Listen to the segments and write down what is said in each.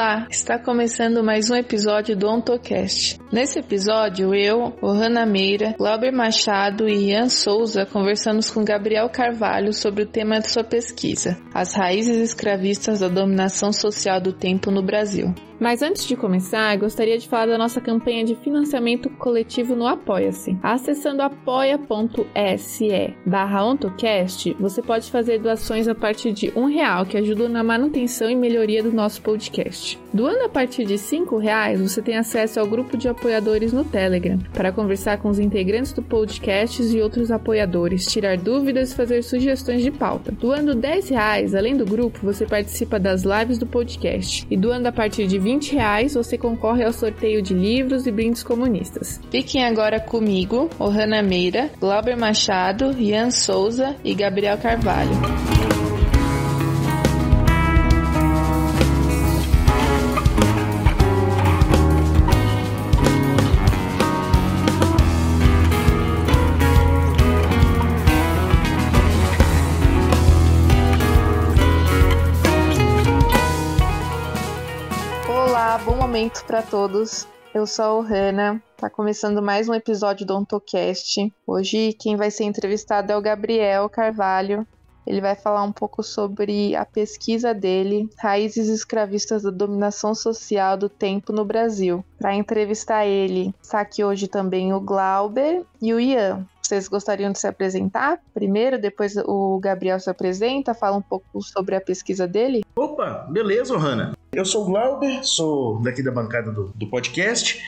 Olá, está começando mais um episódio do OntoCast. Nesse episódio, eu, Ohana Meira, Glauber Machado e Ian Souza conversamos com Gabriel Carvalho sobre o tema de sua pesquisa, as raízes escravistas da dominação social do tempo no Brasil. Mas antes de começar, gostaria de falar da nossa campanha de financiamento coletivo no Apoia-se. Acessando apoia.se barra ontocast, você pode fazer doações a partir de um real, que ajudam na manutenção e melhoria do nosso podcast. Doando a partir de cinco reais, você tem acesso ao grupo de apoiadores no Telegram, para conversar com os integrantes do podcast e outros apoiadores, tirar dúvidas e fazer sugestões de pauta. Doando 10 reais, além do grupo, você participa das lives do podcast. E doando a partir de 20 reais, você concorre ao sorteio de livros e brindes comunistas. Fiquem agora comigo, Ohana Meira, Glauber Machado, Ian Souza e Gabriel Carvalho. Momento para todos. Eu sou a Hanna, tá começando mais um episódio do OntoCast. Hoje quem vai ser entrevistado é o Gabriel Carvalho. Ele vai falar um pouco sobre a pesquisa dele, Raízes Escravistas da Dominação Social do Tempo no Brasil. Para entrevistar ele, está aqui hoje também o Glauber e o Ian. Vocês gostariam de se apresentar primeiro, depois o Gabriel se apresenta, fala um pouco sobre a pesquisa dele? Opa, beleza, Hanna. Eu sou o Glauber, sou daqui da bancada do, do podcast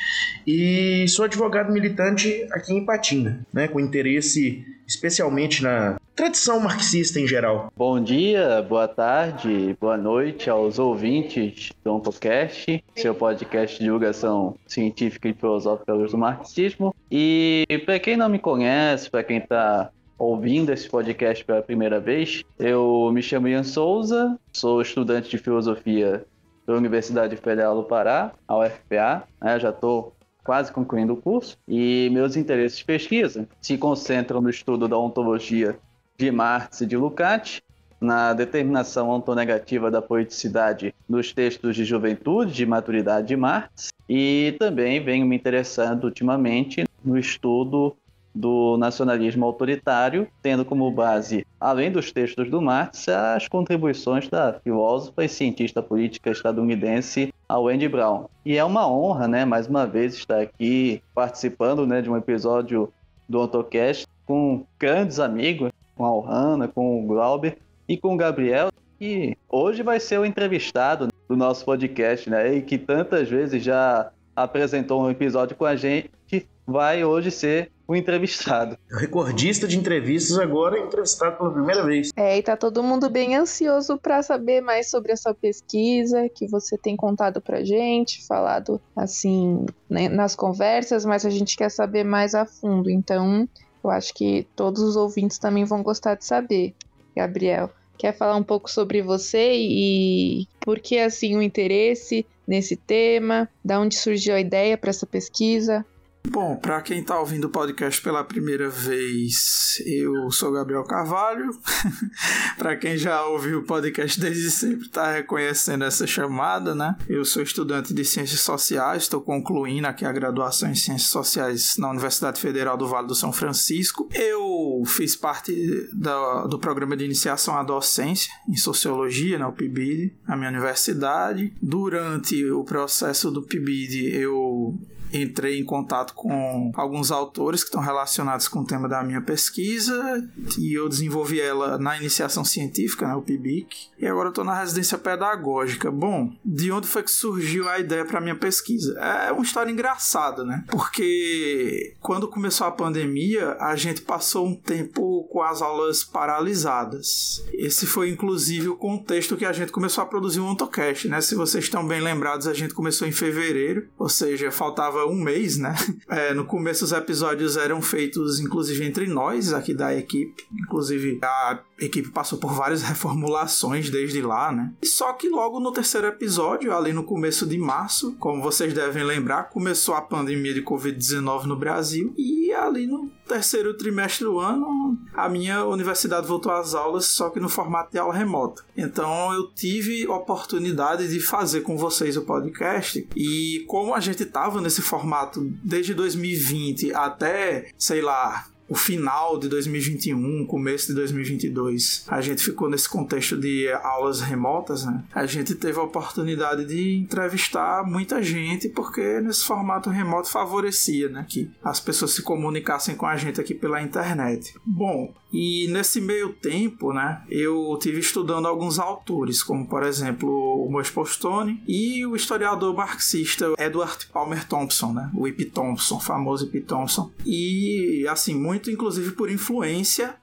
e sou advogado militante aqui em Patinga, né, com interesse especialmente na tradição marxista em geral. Bom dia, boa tarde, boa noite aos ouvintes do podcast, seu podcast de divulgação científica e filosófica do marxismo. E para quem não me conhece, para quem está ouvindo esse podcast pela primeira vez, eu me chamo Ian Souza, sou estudante de filosofia da Universidade Federal do Pará, a UFPA, né, já estou quase concluindo o curso, e meus interesses de pesquisa se concentram no estudo da ontologia de Marx e de Lukács, na determinação ontonegativa da poeticidade nos textos de juventude, de maturidade de Marx, e também venho me interessando ultimamente no estudo do nacionalismo autoritário, tendo como base, além dos textos do Marx, as contribuições da filósofa e cientista política estadunidense Wendy Brown. E é uma honra, né, mais uma vez estar aqui participando, né, de um episódio do AutoCast com grandes amigos, com a Ohana, com o Glauber e com o Gabriel, que hoje vai ser o entrevistado do nosso podcast, né, e que tantas vezes já apresentou um episódio com a gente, vai hoje ser o entrevistado. O recordista de entrevistas agora é entrevistado pela primeira vez. É, e tá todo mundo bem ansioso para saber mais sobre a sua pesquisa que você tem contado pra gente, falado assim né, nas conversas, mas a gente quer saber mais a fundo. Então, eu acho que todos os ouvintes também vão gostar de saber. Gabriel, quer falar um pouco sobre você e por que assim o interesse nesse tema? Da onde surgiu a ideia para essa pesquisa? Bom, para quem está ouvindo o podcast pela primeira vez, eu sou Gabriel Carvalho. para quem já ouviu o podcast desde sempre, está reconhecendo essa chamada, né? Eu sou estudante de Ciências Sociais, estou concluindo aqui a graduação em Ciências Sociais na Universidade Federal do Vale do São Francisco. Eu fiz parte do programa de iniciação à docência em Sociologia na UPBID, na minha universidade. Durante o processo do PIBID, eu entrei em contato com alguns autores que estão relacionados com o tema da minha pesquisa e eu desenvolvi ela na iniciação científica, né, o PIBIC, e agora estou na residência pedagógica. Bom, de onde foi que surgiu a ideia para minha pesquisa? É uma história engraçada, né? Porque quando começou a pandemia, a gente passou um tempo com as aulas paralisadas. Esse foi inclusive o contexto que a gente começou a produzir um AutoCast, né? Se vocês estão bem lembrados, a gente começou em fevereiro, ou seja, faltava um mês, né? É, no começo os episódios eram feitos, inclusive, entre nós aqui da equipe. Inclusive, a equipe passou por várias reformulações desde lá, né? Só que logo no terceiro episódio, ali no começo de março, como vocês devem lembrar, começou a pandemia de Covid-19 no Brasil e ali no terceiro trimestre do ano, a minha universidade voltou às aulas, só que no formato de aula remota. Então eu tive oportunidade de fazer com vocês o podcast e como a gente estava nesse formato desde 2020 até, sei lá, o final de 2021, começo de 2022, a gente ficou nesse contexto de aulas remotas, né? A gente teve a oportunidade de entrevistar muita gente, porque nesse formato remoto favorecia, né? Que as pessoas se comunicassem com a gente aqui pela internet. Bom, e nesse meio tempo, né, eu tive estudando alguns autores, como por exemplo o Mois Postone e o historiador marxista Edward Palmer Thompson, né, o Ip Thompson, famoso Ip Thompson. E assim, muito inclusive por influência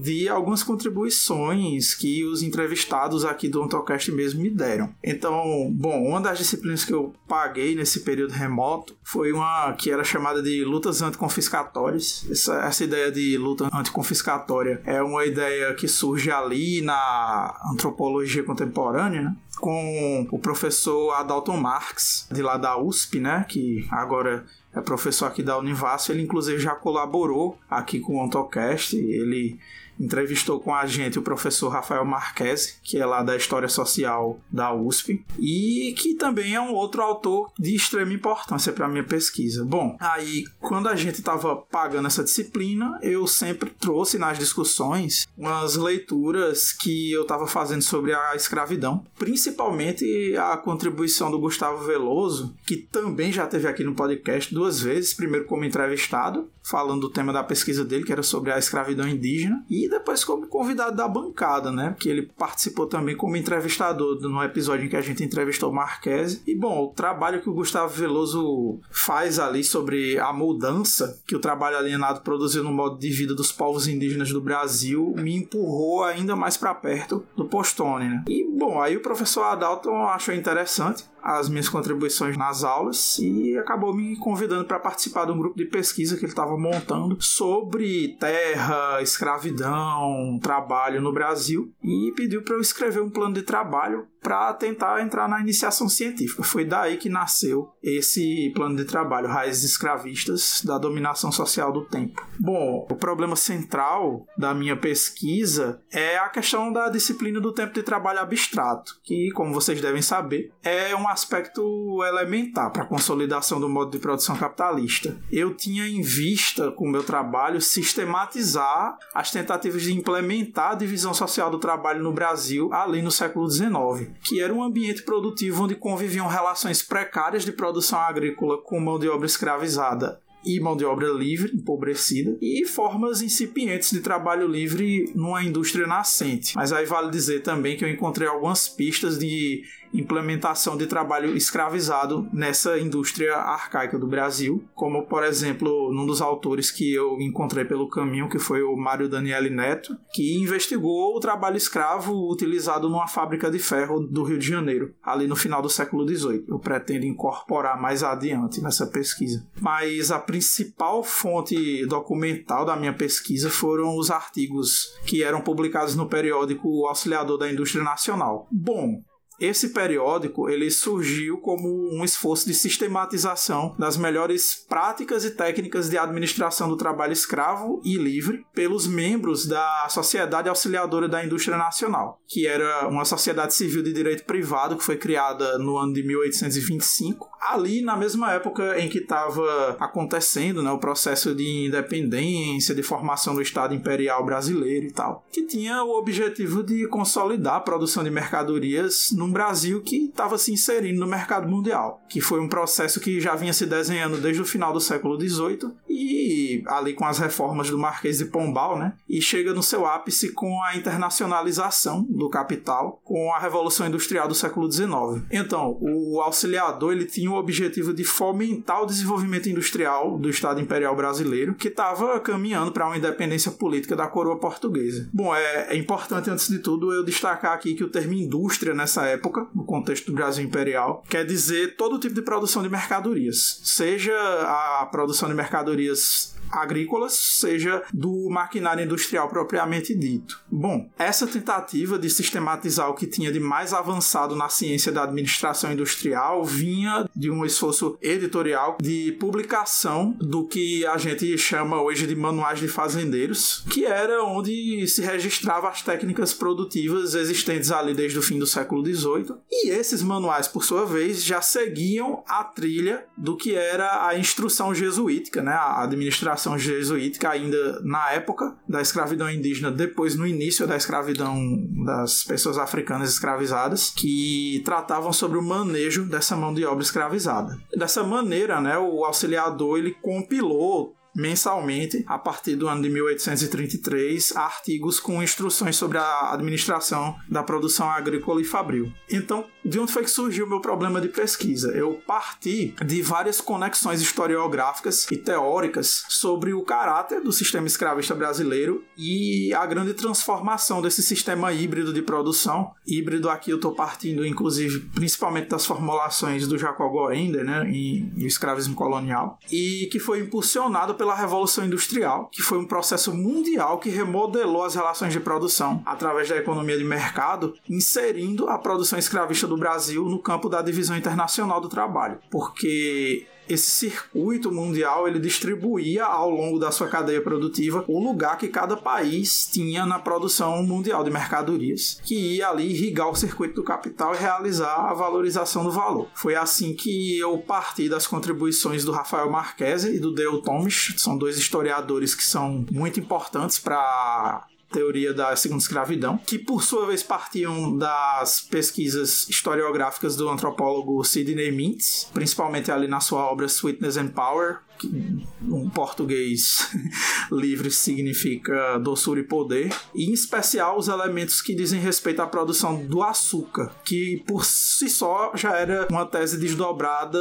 de algumas contribuições que os entrevistados aqui do Ontocast mesmo me deram. Então, bom, uma das disciplinas que eu paguei nesse período remoto foi uma que era chamada de lutas anticonfiscatórias. Essa, essa ideia de luta anticonfiscatória é uma ideia que surge ali na antropologia contemporânea, né? com o professor Adalton Marx, de lá da USP, né, que agora é professor aqui da Univasf, ele inclusive já colaborou aqui com o Ontocast, ele entrevistou com a gente o professor Rafael Marques, que é lá da História Social da USP, e que também é um outro autor de extrema importância para a minha pesquisa. Bom, aí quando a gente estava pagando essa disciplina, eu sempre trouxe nas discussões umas leituras que eu estava fazendo sobre a escravidão, principalmente a contribuição do Gustavo Veloso, que também já teve aqui no podcast duas vezes, primeiro como entrevistado, falando do tema da pesquisa dele, que era sobre a escravidão indígena, e depois como convidado da bancada, né? Que ele participou também como entrevistador no episódio em que a gente entrevistou Marquese. E bom, o trabalho que o Gustavo Veloso faz ali sobre a mudança que o trabalho alienado produziu no modo de vida dos povos indígenas do Brasil me empurrou ainda mais para perto do Postone, né? E bom, aí o professor Adalton achou interessante as minhas contribuições nas aulas e acabou me convidando para participar de um grupo de pesquisa que ele estava montando sobre terra, escravidão, trabalho no Brasil e pediu para eu escrever um plano de trabalho para tentar entrar na iniciação científica. Foi daí que nasceu esse plano de trabalho, Raízes Escravistas da Dominação Social do Tempo. Bom, o problema central da minha pesquisa é a questão da disciplina do tempo de trabalho abstrato, que, como vocês devem saber, é um aspecto elementar para a consolidação do modo de produção capitalista. Eu tinha em vista, com o meu trabalho, sistematizar as tentativas de implementar a divisão social do trabalho no Brasil ali no século XIX, que era um ambiente produtivo onde conviviam relações precárias de produção agrícola com mão de obra escravizada e mão de obra livre, empobrecida, e formas incipientes de trabalho livre numa indústria nascente. Mas aí vale dizer também que eu encontrei algumas pistas de implementação de trabalho escravizado nessa indústria arcaica do Brasil, como por exemplo, num dos autores que eu encontrei pelo caminho, que foi o Mário Daniele Neto, que investigou o trabalho escravo utilizado numa fábrica de ferro do Rio de Janeiro, ali no final do século XVIII. Eu pretendo incorporar mais adiante nessa pesquisa. Mas a principal fonte documental da minha pesquisa foram os artigos que eram publicados no periódico Auxiliador da Indústria Nacional. Bom, esse periódico ele surgiu como um esforço de sistematização das melhores práticas e técnicas de administração do trabalho escravo e livre pelos membros da Sociedade Auxiliadora da Indústria Nacional, que era uma sociedade civil de direito privado que foi criada no ano de 1825 ali na mesma época em que estava acontecendo né, o processo de independência, de formação do Estado Imperial Brasileiro e tal, que tinha o objetivo de consolidar a produção de mercadorias num Brasil que estava se inserindo no mercado mundial, que foi um processo que já vinha se desenhando desde o final do século XVIII e ali com as reformas do Marquês de Pombal, né, e chega no seu ápice com a internacionalização do capital, com a Revolução Industrial do século XIX. Então, o auxiliador ele tinha o objetivo de fomentar o desenvolvimento industrial do Estado Imperial Brasileiro, que estava caminhando para uma independência política da coroa portuguesa. Bom, é, é, importante, antes de tudo, eu destacar aqui que o termo indústria, nessa época, no contexto do Brasil Imperial, quer dizer todo tipo de produção de mercadorias, seja a produção de mercadorias histórias agrícolas, seja do maquinário industrial propriamente dito. Bom, essa tentativa de sistematizar o que tinha de mais avançado na ciência da administração industrial vinha de um esforço editorial de publicação do que a gente chama hoje de manuais de fazendeiros, que era onde se registrava as técnicas produtivas existentes ali desde o fim do século XVIII. E esses manuais, por sua vez, já seguiam a trilha do que era a instrução jesuítica, né? a administração jesuítica ainda na época da escravidão indígena, depois no início da escravidão das pessoas africanas escravizadas, que tratavam sobre o manejo dessa mão de obra escravizada. Dessa maneira, né, o auxiliador ele compilou mensalmente, a partir do ano de 1833, artigos com instruções sobre a administração da produção agrícola e fabril. Então, de onde foi que surgiu o meu problema de pesquisa? Eu parti de várias conexões historiográficas e teóricas sobre o caráter do sistema escravista brasileiro e a grande transformação desse sistema híbrido de produção. Híbrido aqui eu estou partindo, inclusive, principalmente das formulações do Jacob Goender, né, em, em escravismo colonial, e que foi impulsionado pela Revolução Industrial, que foi um processo mundial que remodelou as relações de produção através da economia de mercado, inserindo a produção escravista do Brasil no campo da divisão internacional do trabalho, porque esse circuito mundial ele distribuía ao longo da sua cadeia produtiva o lugar que cada país tinha na produção mundial de mercadorias, que ia ali irrigar o circuito do capital e realizar a valorização do valor. Foi assim que eu parti das contribuições do Rafael Marquese e do Dale Thomas, são dois historiadores que são muito importantes para teoria da segunda escravidão, que por sua vez partiam das pesquisas historiográficas do antropólogo Sidney Mintz, principalmente ali na sua obra Sweetness and Power, um português livre significa doçura e poder, e em especial os elementos que dizem respeito à produção do açúcar, que por si só já era uma tese desdobrada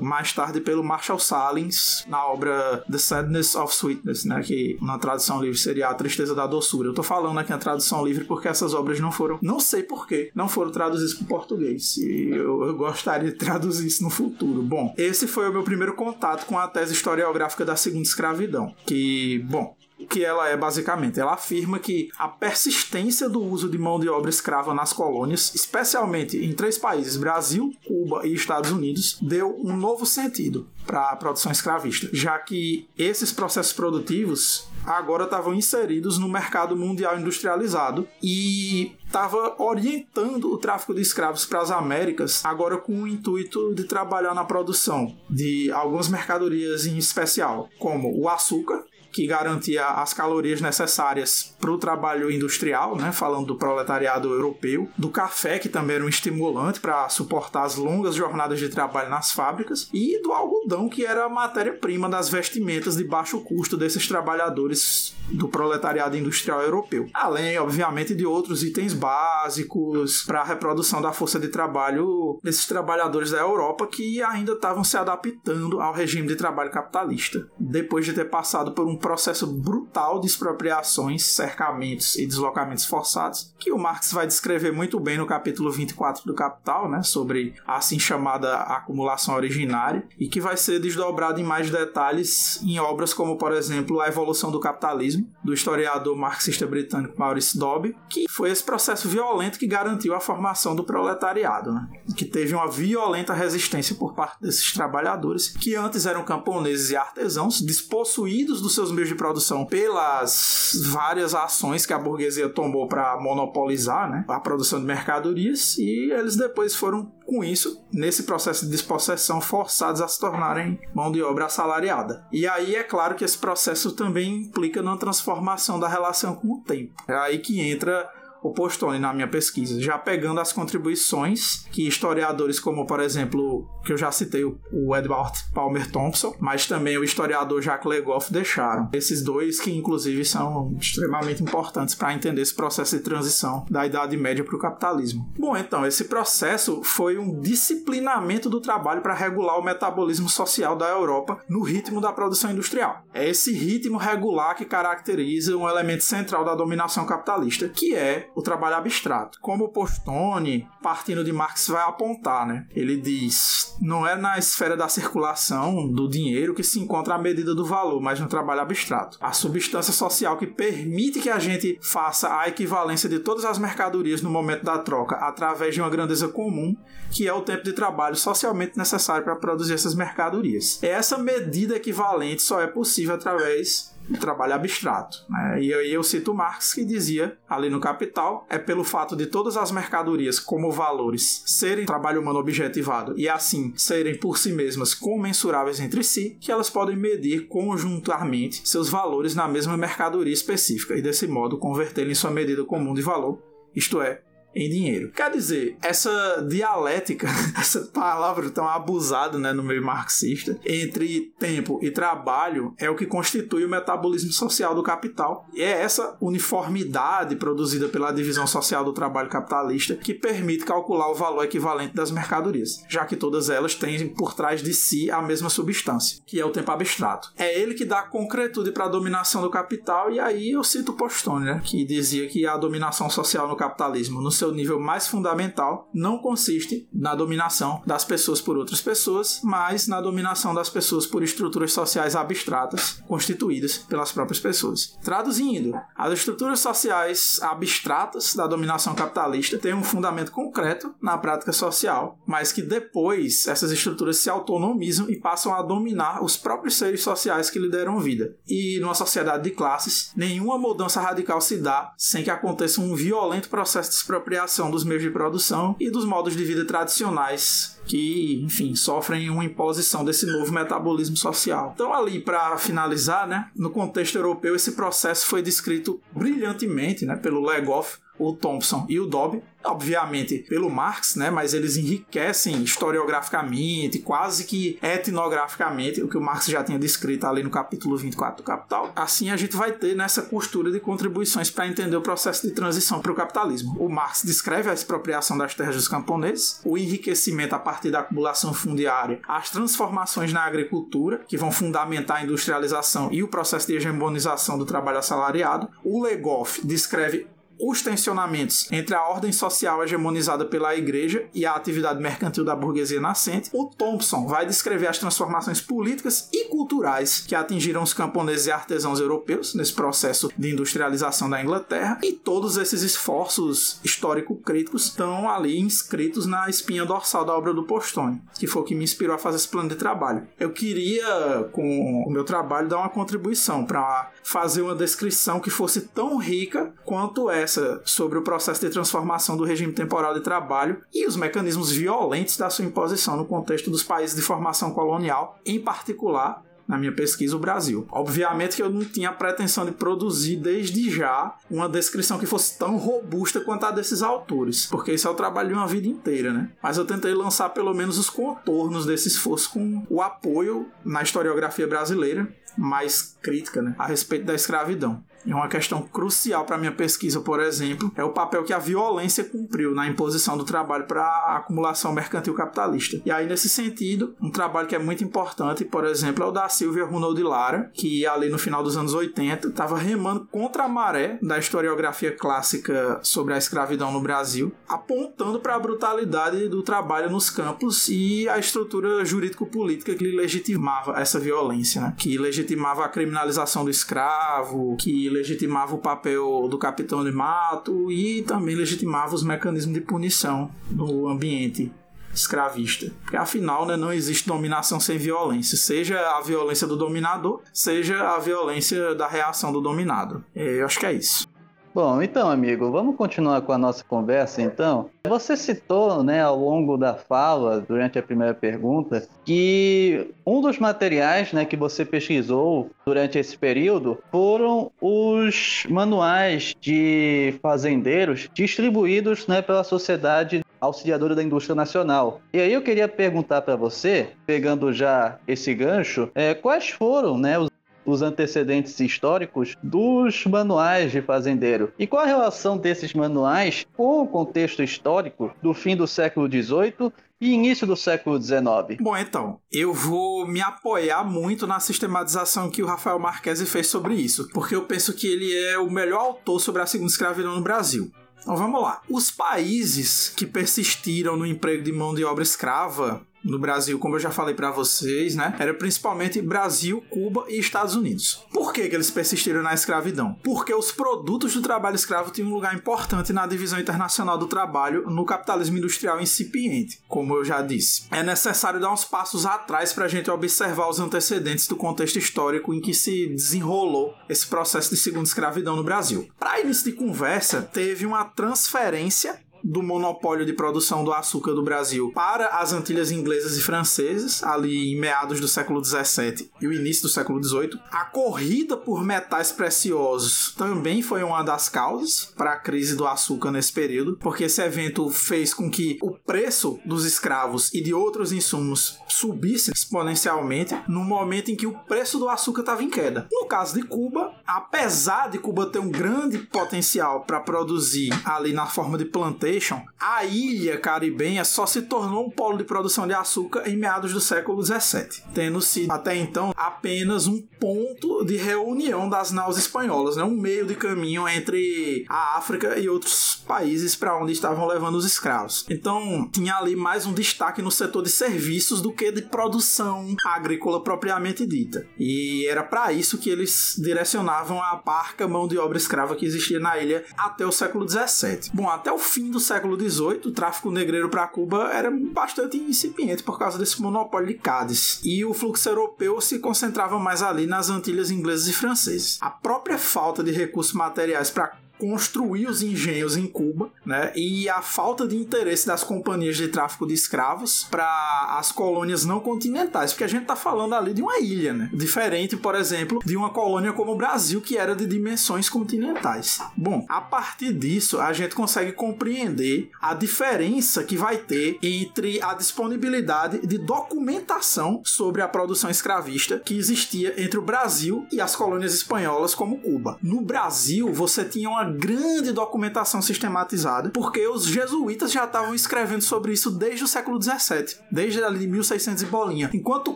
mais tarde pelo Marshall Salins na obra The Sadness of Sweetness, né, que na tradução livre seria A Tristeza da Doçura. Eu tô falando aqui a tradução livre porque essas obras não foram, não sei porquê, não foram traduzidas para português, e eu, eu gostaria de traduzir isso no futuro. Bom, esse foi o meu primeiro contato com a tese historiográfica da segunda escravidão, que, bom, que ela é basicamente? Ela afirma que a persistência do uso de mão de obra escrava nas colônias, especialmente em três países, Brasil, Cuba e Estados Unidos, deu um novo sentido para a produção escravista, já que esses processos produtivos agora estavam inseridos no mercado mundial industrializado e estava orientando o tráfico de escravos para as Américas, agora com o intuito de trabalhar na produção de algumas mercadorias em especial, como o açúcar, que garantia as calorias necessárias para o trabalho industrial, né, falando do proletariado europeu, do café, que também era um estimulante para suportar as longas jornadas de trabalho nas fábricas, e do algodão, que era a matéria-prima das vestimentas de baixo custo desses trabalhadores do proletariado industrial europeu. Além, obviamente, de outros itens básicos para a reprodução da força de trabalho desses trabalhadores da Europa que ainda estavam se adaptando ao regime de trabalho capitalista, depois de ter passado por um processo brutal de expropriações, cercamentos e deslocamentos forçados, que o Marx vai descrever muito bem no capítulo 24 do Capital, né, sobre a assim chamada acumulação originária, e que vai ser desdobrado em mais detalhes em obras como, por exemplo, A Evolução do Capitalismo, do historiador marxista britânico Maurice Dobbs, que foi esse processo violento que garantiu a formação do proletariado, né, que teve uma violenta resistência por parte desses trabalhadores, que antes eram camponeses e artesãos, despossuídos dos seus seus meios de produção pelas várias ações que a burguesia tomou para monopolizar né, a produção de mercadorias e eles depois foram com isso, nesse processo de despossessão, forçados a se tornarem mão de obra assalariada. E aí é claro que esse processo também implica na transformação da relação com o tempo. É aí que entra o Postone na minha pesquisa, já pegando as contribuições que historiadores como, por exemplo, que eu já citei, o Edward Palmer Thompson, mas também o historiador Jacques Legoff deixaram. Esses dois que, inclusive, são extremamente importantes para entender esse processo de transição da Idade Média para o capitalismo. Bom, então, esse processo foi um disciplinamento do trabalho para regular o metabolismo social da Europa no ritmo da produção industrial. É esse ritmo regular que caracteriza um elemento central da dominação capitalista, que é o trabalho abstrato. Como o Postone, partindo de Marx, vai apontar, né? Ele diz: não é na esfera da circulação do dinheiro que se encontra a medida do valor, mas no trabalho abstrato. A substância social que permite que a gente faça a equivalência de todas as mercadorias no momento da troca através de uma grandeza comum, que é o tempo de trabalho socialmente necessário para produzir essas mercadorias. Essa medida equivalente só é possível através trabalho abstrato. Né? E aí eu cito Marx que dizia ali no Capital, é pelo fato de todas as mercadorias como valores serem trabalho humano objetivado e assim serem por si mesmas comensuráveis entre si, que elas podem medir conjuntamente seus valores na mesma mercadoria específica e desse modo convertê-la em sua medida comum de valor, isto é, em dinheiro. Quer dizer, essa dialética, essa palavra tão abusada né, no meio marxista, entre tempo e trabalho é o que constitui o metabolismo social do capital. E é essa uniformidade produzida pela divisão social do trabalho capitalista que permite calcular o valor equivalente das mercadorias, já que todas elas têm por trás de si a mesma substância, que é o tempo abstrato. É ele que dá concretude para a dominação do capital, e aí eu cito Postone, né, que dizia que a dominação social no capitalismo, no seu nível mais fundamental, não consiste na dominação das pessoas por outras pessoas, mas na dominação das pessoas por estruturas sociais abstratas constituídas pelas próprias pessoas. Traduzindo, as estruturas sociais abstratas da dominação capitalista têm um fundamento concreto na prática social, mas que depois essas estruturas se autonomizam e passam a dominar os próprios seres sociais que lhe deram vida. E numa sociedade de classes, nenhuma mudança radical se dá sem que aconteça um violento processo de expropriação apropriação dos meios de produção e dos modos de vida tradicionais que, enfim, sofrem uma imposição desse novo metabolismo social. Então, ali para finalizar, né, no contexto europeu, esse processo foi descrito brilhantemente, né, pelo Legoff o Thompson e o Dobbs, obviamente pelo Marx, né, mas eles enriquecem historiograficamente, quase que etnograficamente, o que o Marx já tinha descrito ali no capítulo 24 do Capital. Assim a gente vai ter nessa costura de contribuições para entender o processo de transição para o capitalismo. O Marx descreve a expropriação das terras dos camponeses, o enriquecimento a partir da acumulação fundiária, as transformações na agricultura, que vão fundamentar a industrialização e o processo de hegemonização do trabalho assalariado. O Legoff descreve os tensionamentos entre a ordem social hegemonizada pela igreja e a atividade mercantil da burguesia nascente, o Thompson vai descrever as transformações políticas e culturais que atingiram os camponeses e artesãos europeus nesse processo de industrialização da Inglaterra, e todos esses esforços histórico-críticos estão ali inscritos na espinha dorsal da obra do Postone, que foi o que me inspirou a fazer esse plano de trabalho. Eu queria, com o meu trabalho, dar uma contribuição para fazer uma descrição que fosse tão rica quanto essa sobre o processo de transformação do regime temporal de trabalho e os mecanismos violentos da sua imposição no contexto dos países de formação colonial, em particular na minha pesquisa, o Brasil. Obviamente que eu não tinha a pretensão de produzir desde já uma descrição que fosse tão robusta quanto a desses autores, porque isso é o trabalho de uma vida inteira, né? Mas eu tentei lançar pelo menos os contornos desse esforço com o apoio na historiografia brasileira mais crítica né, a respeito da escravidão. E uma questão crucial para minha pesquisa, por exemplo, é o papel que a violência cumpriu na imposição do trabalho para a acumulação mercantil capitalista. E aí, nesse sentido, um trabalho que é muito importante, por exemplo, é o da Silvia Runald Lara, que ali no final dos anos 80 estava remando contra a maré da historiografia clássica sobre a escravidão no Brasil, apontando para a brutalidade do trabalho nos campos e a estrutura jurídico-política que legitimava essa violência, né? que legitimava a criminalização do escravo, que legitimava o papel do capitão de mato e também legitimava os mecanismos de punição no ambiente escravista. Porque afinal, né, não existe dominação sem violência, seja a violência do dominador, seja a violência da reação do dominado. É, eu acho que é isso. Bom, então, amigo, vamos continuar com a nossa conversa, então. Você citou, né, ao longo da fala, durante a primeira pergunta, que um dos materiais, né, que você pesquisou durante esse período foram os manuais de fazendeiros distribuídos, né, pela Sociedade Auxiliadora da Indústria Nacional. E aí eu queria perguntar para você, pegando já esse gancho, é, quais foram, né, os os antecedentes históricos dos manuais de fazendeiro. E qual a relação desses manuais com o contexto histórico do fim do século XVIII e início do século XIX? Bom, então, eu vou me apoiar muito na sistematização que o Rafael Marquesi fez sobre isso, porque eu penso que ele é o melhor autor sobre a segunda escravidão no Brasil. Então vamos lá. Os países que persistiram no emprego de mão de obra escrava no Brasil, como eu já falei para vocês, né? Era principalmente Brasil, Cuba e Estados Unidos. Por que, que eles persistiram na escravidão? Porque os produtos do trabalho escravo tinham um lugar importante na divisão internacional do trabalho no capitalismo industrial incipiente, como eu já disse. É necessário dar uns passos atrás para a gente observar os antecedentes do contexto histórico em que se desenrolou esse processo de segunda escravidão no Brasil. Para início de conversa, teve uma transferência do monopólio de produção do açúcar do Brasil para as Antilhas inglesas e francesas, ali em meados do século XVII e o início do século XVIII. A corrida por metais preciosos também foi uma das causas para a crise do açúcar nesse período, porque esse evento fez com que o preço dos escravos e de outros insumos subisse exponencialmente no momento em que o preço do açúcar estava em queda. No caso de Cuba, apesar de Cuba ter um grande potencial para produzir ali na forma de planteio a ilha caribenha só se tornou um polo de produção de açúcar em meados do século XVII, tendo sido até então apenas um ponto de reunião das naus espanholas, né? um meio de caminho entre a África e outros países para onde estavam levando os escravos. Então tinha ali mais um destaque no setor de serviços do que de produção agrícola propriamente dita. E era para isso que eles direcionavam a parca mão de obra escrava que existia na ilha até o século XVII. Bom, até o fim do do século XVIII, o tráfico negreiro para Cuba era bastante incipiente por causa desse monopólio de Cádiz. E o fluxo europeu se concentrava mais ali nas Antilhas inglesas e francesas. A própria falta de recursos materiais para construir os engenhos em Cuba, né? E a falta de interesse das companhias de tráfico de escravos para as colônias não continentais, porque a gente está falando ali de uma ilha, né? Diferente, por exemplo, de uma colônia como o Brasil, que era de dimensões continentais. Bom, a partir disso, a gente consegue compreender a diferença que vai ter entre a disponibilidade de documentação sobre a produção escravista que existia entre o Brasil e as colônias espanholas como Cuba. No Brasil, você tinha uma grande documentação sistematizada, porque os jesuítas já estavam escrevendo sobre isso desde o século XVII, desde ali de 1600 e bolinha, enquanto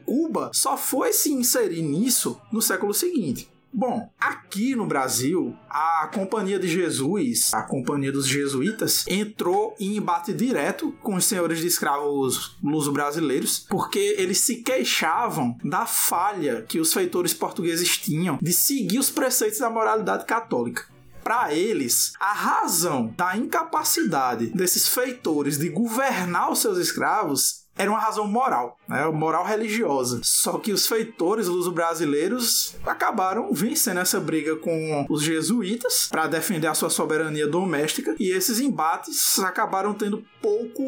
Cuba só foi se inserir nisso no século seguinte. Bom, aqui no Brasil, a Companhia de Jesus, a Companhia dos Jesuítas, entrou em embate direto com os senhores de escravos luso-brasileiros, porque eles se queixavam da falha que os feitores portugueses tinham de seguir os preceitos da moralidade católica para eles, a razão da incapacidade desses feitores de governar os seus escravos era uma razão moral, né? moral religiosa. Só que os feitores luso-brasileiros acabaram vencendo essa briga com os jesuítas para defender a sua soberania doméstica e esses embates acabaram tendo pouco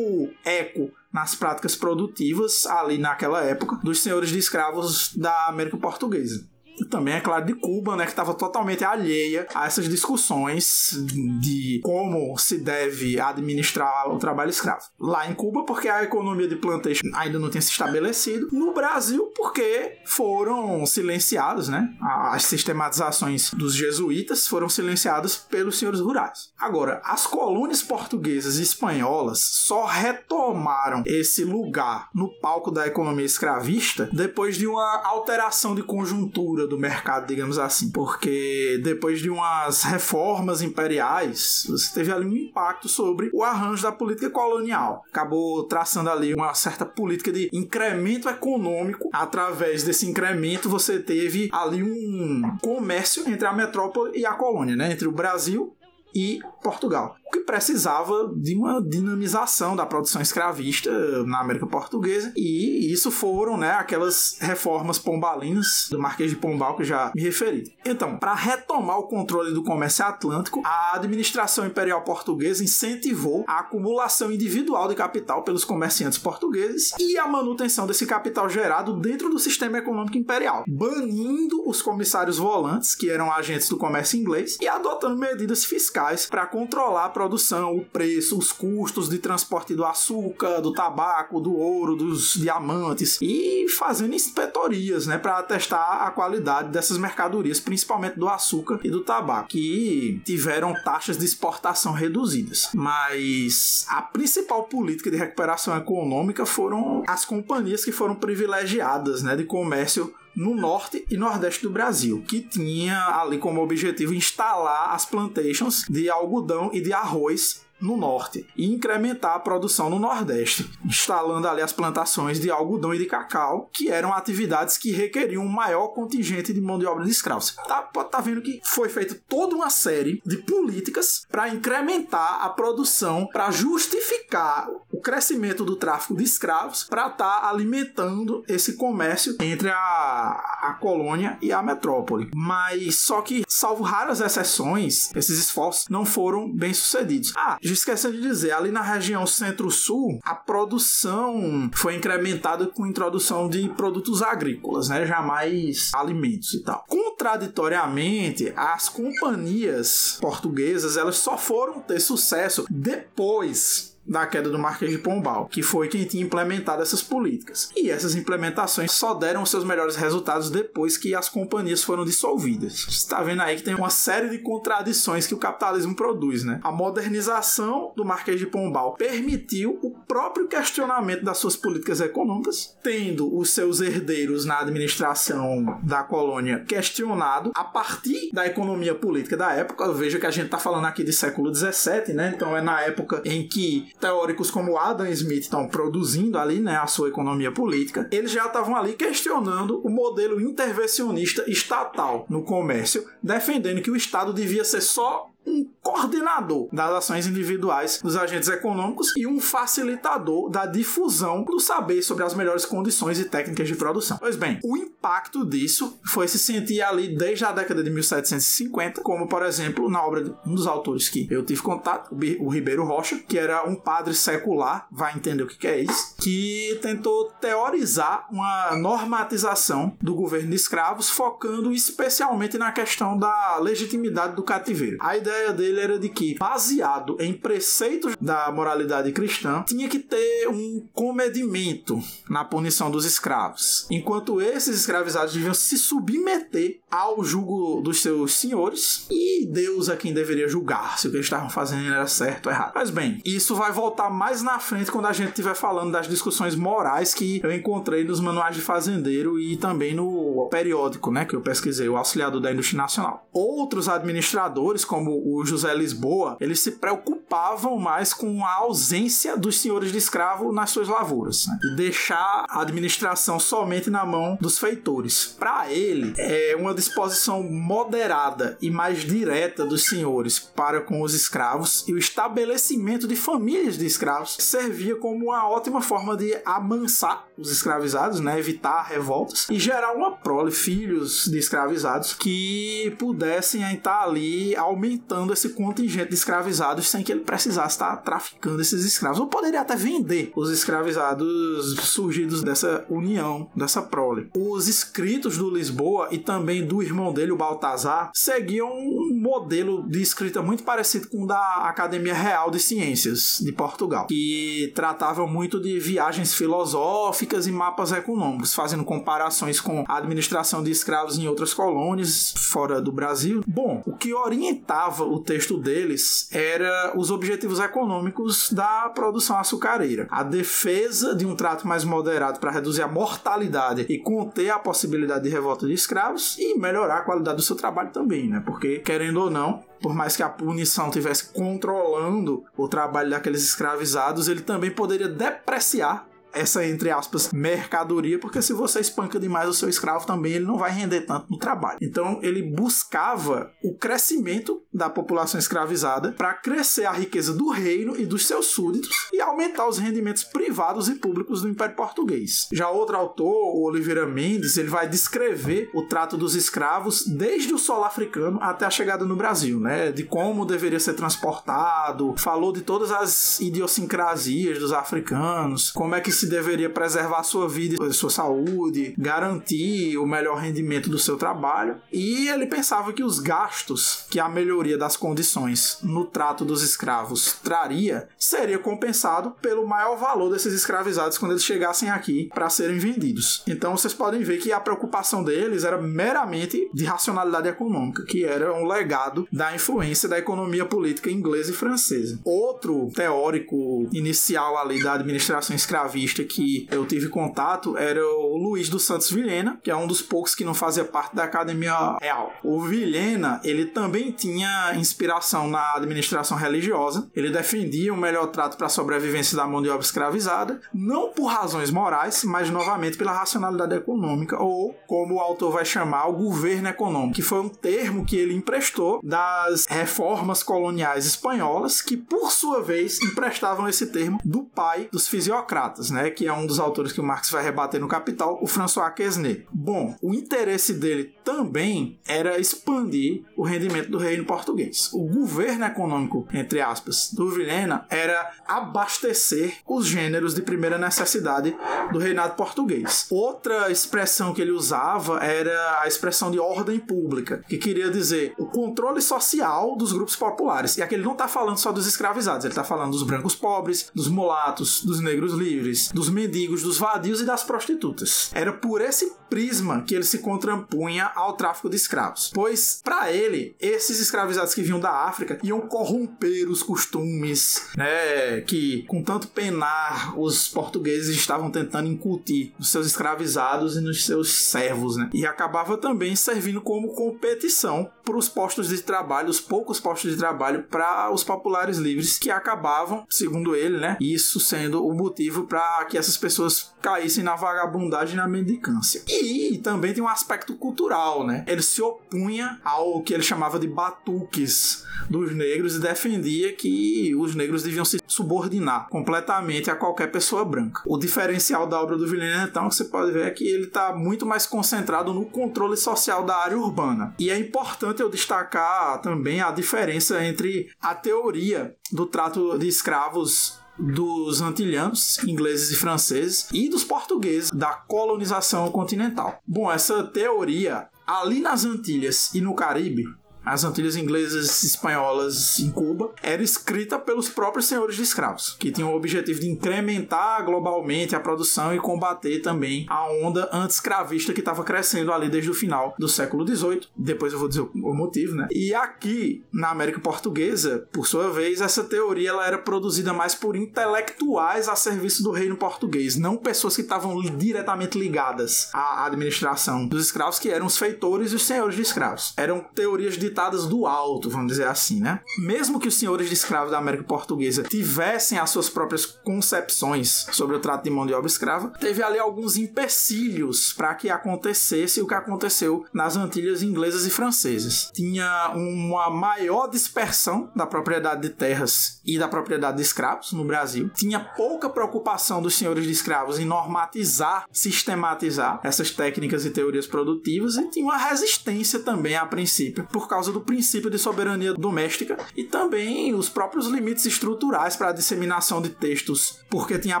eco nas práticas produtivas ali naquela época dos senhores de escravos da América Portuguesa e também, é claro, de Cuba, né, que estava totalmente alheia a essas discussões de como se deve administrar o trabalho escravo. Lá em Cuba, porque a economia de plantation ainda não tinha se estabelecido. No Brasil, porque foram silenciados, né? As sistematizações dos jesuítas foram silenciadas pelos senhores rurais. Agora, as colônias portuguesas e espanholas só retomaram esse lugar no palco da economia escravista depois de uma alteração de conjuntura do mercado, digamos assim, porque depois de umas reformas imperiais, você teve ali um impacto sobre o arranjo da política colonial. Acabou traçando ali uma certa política de incremento econômico. Através desse incremento, você teve ali um comércio entre a metrópole e a colônia, né? Entre o Brasil e Portugal o que precisava de uma dinamização da produção escravista na América Portuguesa e isso foram, né, aquelas reformas pombalinas do Marquês de Pombal que já me referi. Então, para retomar o controle do comércio atlântico, a administração imperial portuguesa incentivou a acumulação individual de capital pelos comerciantes portugueses e a manutenção desse capital gerado dentro do sistema econômico imperial, banindo os comissários volantes, que eram agentes do comércio inglês, e adotando medidas fiscais para controlar produção, o preço, os custos de transporte do açúcar, do tabaco, do ouro, dos diamantes e fazendo inspetorias, né, para testar a qualidade dessas mercadorias, principalmente do açúcar e do tabaco, que tiveram taxas de exportação reduzidas. Mas a principal política de recuperação econômica foram as companhias que foram privilegiadas, né, de comércio no norte e nordeste do Brasil, que tinha ali como objetivo instalar as plantations de algodão e de arroz no norte e incrementar a produção no nordeste, instalando ali as plantações de algodão e de cacau, que eram atividades que requeriam um maior contingente de mão de obra de escravos. Tá, tá vendo que foi feita toda uma série de políticas para incrementar a produção, para justificar o crescimento do tráfico de escravos, para estar tá alimentando esse comércio entre a, a colônia e a metrópole. Mas só que, salvo raras exceções, esses esforços não foram bem sucedidos. Ah, esquecendo de dizer, ali na região centro-sul, a produção foi incrementada com a introdução de produtos agrícolas, né? Jamais alimentos e tal. Contraditoriamente, as companhias portuguesas, elas só foram ter sucesso depois da queda do Marquês de Pombal, que foi quem tinha implementado essas políticas. E essas implementações só deram seus melhores resultados depois que as companhias foram dissolvidas. Você está vendo aí que tem uma série de contradições que o capitalismo produz, né? A modernização do Marquês de Pombal permitiu o próprio questionamento das suas políticas econômicas, tendo os seus herdeiros na administração da colônia questionado a partir da economia política da época. Veja que a gente está falando aqui de século 17, né? Então é na época em que teóricos como Adam Smith estão produzindo ali, né, a sua economia política, eles já estavam ali questionando o modelo intervencionista estatal no comércio, defendendo que o Estado devia ser só um coordenador das ações individuais dos agentes econômicos e um facilitador da difusão do saber sobre as melhores condições e técnicas de produção. Pois bem, o impacto disso foi se sentir ali desde a década de 1750, como por exemplo na obra de um dos autores que eu tive contato, o Ribeiro Rocha, que era um padre secular, vai entender o que é isso, que tentou teorizar uma normatização do governo de escravos, focando especialmente na questão da legitimidade do cativeiro. A ideia ideia dele era de que, baseado em preceitos da moralidade cristã, tinha que ter um comedimento na punição dos escravos, enquanto esses escravizados deviam se submeter ao jugo dos seus senhores e Deus é quem deveria julgar se o que eles estavam fazendo era certo ou errado. Mas bem, isso vai voltar mais na frente quando a gente estiver falando das discussões morais que eu encontrei nos manuais de fazendeiro e também no periódico, né, que eu pesquisei, o Auxiliador da Indústria Nacional. Outros administradores, como o José Lisboa, eles se preocupavam mais com a ausência dos senhores de escravo nas suas lavouras né? e deixar a administração somente na mão dos feitores. Para ele, é uma disposição moderada e mais direta dos senhores para com os escravos e o estabelecimento de famílias de escravos servia como uma ótima forma de amansar os escravizados, né? evitar revoltas e gerar uma prole, filhos de escravizados que pudessem estar ali aumentando aumentando esse contingente de escravizados sem que ele precisasse estar traficando esses escravos. Ou poderia até vender os escravizados surgidos dessa união, dessa prole. Os escritos do Lisboa e também do irmão dele, o Baltazar, seguiam um modelo de escrita muito parecido com o da Academia Real de Ciências de Portugal, que tratava muito de viagens filosóficas e mapas econômicos, fazendo comparações com a administração de escravos em outras colônias fora do Brasil. Bom, o que orientava o texto deles era os objetivos econômicos da produção açucareira. A defesa de um trato mais moderado para reduzir a mortalidade e conter a possibilidade de revolta de escravos e melhorar a qualidade do seu trabalho também, né? Porque, querendo ou não, por mais que a punição tivesse controlando o trabalho daqueles escravizados, ele também poderia depreciar essa, entre aspas, mercadoria, porque se você espanca demais o seu escravo também, ele não vai render tanto no trabalho. Então, ele buscava o crescimento da população escravizada para crescer a riqueza do reino e dos seus súditos e aumentar os rendimentos privados e públicos do Império Português. Já outro autor, o Oliveira Mendes, ele vai descrever o trato dos escravos desde o solo africano até a chegada no Brasil, né? De como deveria ser transportado, falou de todas as idiosincrasias dos africanos, como é que se deveria preservar sua vida sua saúde, garantir o melhor rendimento do seu trabalho, e ele pensava que os gastos que a melhoria das condições no trato dos escravos traria seria compensado pelo maior valor desses escravizados quando eles chegassem aqui para serem vendidos. Então vocês podem ver que a preocupação deles era meramente de racionalidade econômica, que era um legado da influência da economia política inglesa e francesa. Outro teórico inicial ali da administração escravista abolicionista que eu tive contato era o Luiz dos Santos Vilhena, que é um dos poucos que não fazia parte da Academia Real. O Vilhena, ele também tinha inspiração na administração religiosa, ele defendia o um melhor trato para a sobrevivência da mão de obra escravizada, não por razões morais, mas novamente pela racionalidade econômica, ou como o autor vai chamar, o governo econômico, que foi um termo que ele emprestou das reformas coloniais espanholas, que por sua vez emprestavam esse termo do pai dos fisiocratas, né, que é um dos autores que o Marx vai rebater no Capital, o François Quesnay. Bom, o interesse dele também era expandir o rendimento do reino português. O governo econômico, entre aspas, do Vilhena era abastecer os gêneros de primeira necessidade do reinado português. Outra expressão que ele usava era a expressão de ordem pública, que queria dizer o controle social dos grupos populares. E aqui ele não está falando só dos escravizados, ele está falando dos brancos pobres, dos mulatos, dos negros livres, dos mendigos, dos vadios e das prostitutas. Era por esse prisma que ele se contrapunha ao tráfico de escravos, pois para ele esses escravizados que vinham da África iam corromper os costumes, né, que com tanto penar os portugueses estavam tentando incutir nos seus escravizados e nos seus servos, né, e acabava também servindo como competição para os postos de trabalho, os poucos postos de trabalho para os populares livres que acabavam, segundo ele, né, isso sendo o motivo para que essas pessoas caíssem na vagabundagem e na mendicância. E também tem um aspecto cultural, né? Ele se opunha ao que ele chamava de batuques dos negros e defendia que os negros deviam se subordinar completamente a qualquer pessoa branca. O diferencial da obra do Villeneuve, então, que você pode ver é que ele está muito mais concentrado no controle social da área urbana. E é importante eu destacar também a diferença entre a teoria do trato de escravos dos antilhanos, ingleses e franceses, e dos portugueses da colonização continental. Bom, essa teoria ali nas Antilhas e no Caribe as Antilhas Inglesas e Espanholas em Cuba, era escrita pelos próprios senhores de escravos, que tinham o objetivo de incrementar globalmente a produção e combater também a onda anti-escravista que estava crescendo ali desde o final do século XVIII. Depois eu vou dizer o motivo, né? E aqui, na América Portuguesa, por sua vez, essa teoria ela era produzida mais por intelectuais a serviço do reino português, não pessoas que estavam diretamente ligadas à administração dos escravos, que eram os feitores e os senhores de escravos. Eram teorias de do alto, vamos dizer assim, né? Mesmo que os senhores de escravos da América Portuguesa tivessem as suas próprias concepções sobre o trato de mão de obra escrava, teve ali alguns empecilhos para que acontecesse o que aconteceu nas Antilhas inglesas e francesas. Tinha uma maior dispersão da propriedade de terras e da propriedade de escravos no Brasil. Tinha pouca preocupação dos senhores de escravos em normatizar, sistematizar essas técnicas e teorias produtivas e tinha uma resistência também a princípio por causa causa do princípio de soberania doméstica e também os próprios limites estruturais para a disseminação de textos, porque tinha a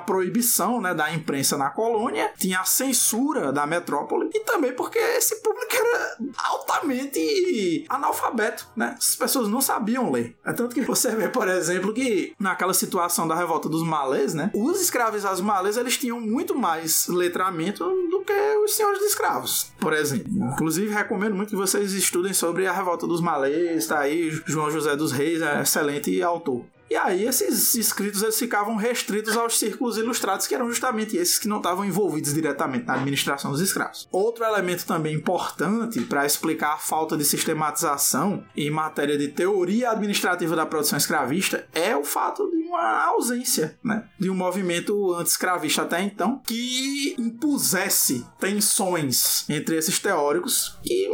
proibição né, da imprensa na colônia, tinha a censura da metrópole e também porque esse público era altamente analfabeto, né? As pessoas não sabiam ler. É tanto que você vê, por exemplo, que naquela situação da revolta dos malês, né? Os escravizados malês, eles tinham muito mais letramento do que os senhores de escravos, por exemplo. Inclusive, recomendo muito que vocês estudem sobre a revolta dos Malês, tá aí João José dos Reis, é excelente autor. E aí esses escritos eles ficavam restritos aos círculos ilustrados, que eram justamente esses que não estavam envolvidos diretamente na administração dos escravos. Outro elemento também importante para explicar a falta de sistematização em matéria de teoria administrativa da produção escravista é o fato de uma ausência né, de um movimento anti-escravista até então que impusesse tensões entre esses teóricos que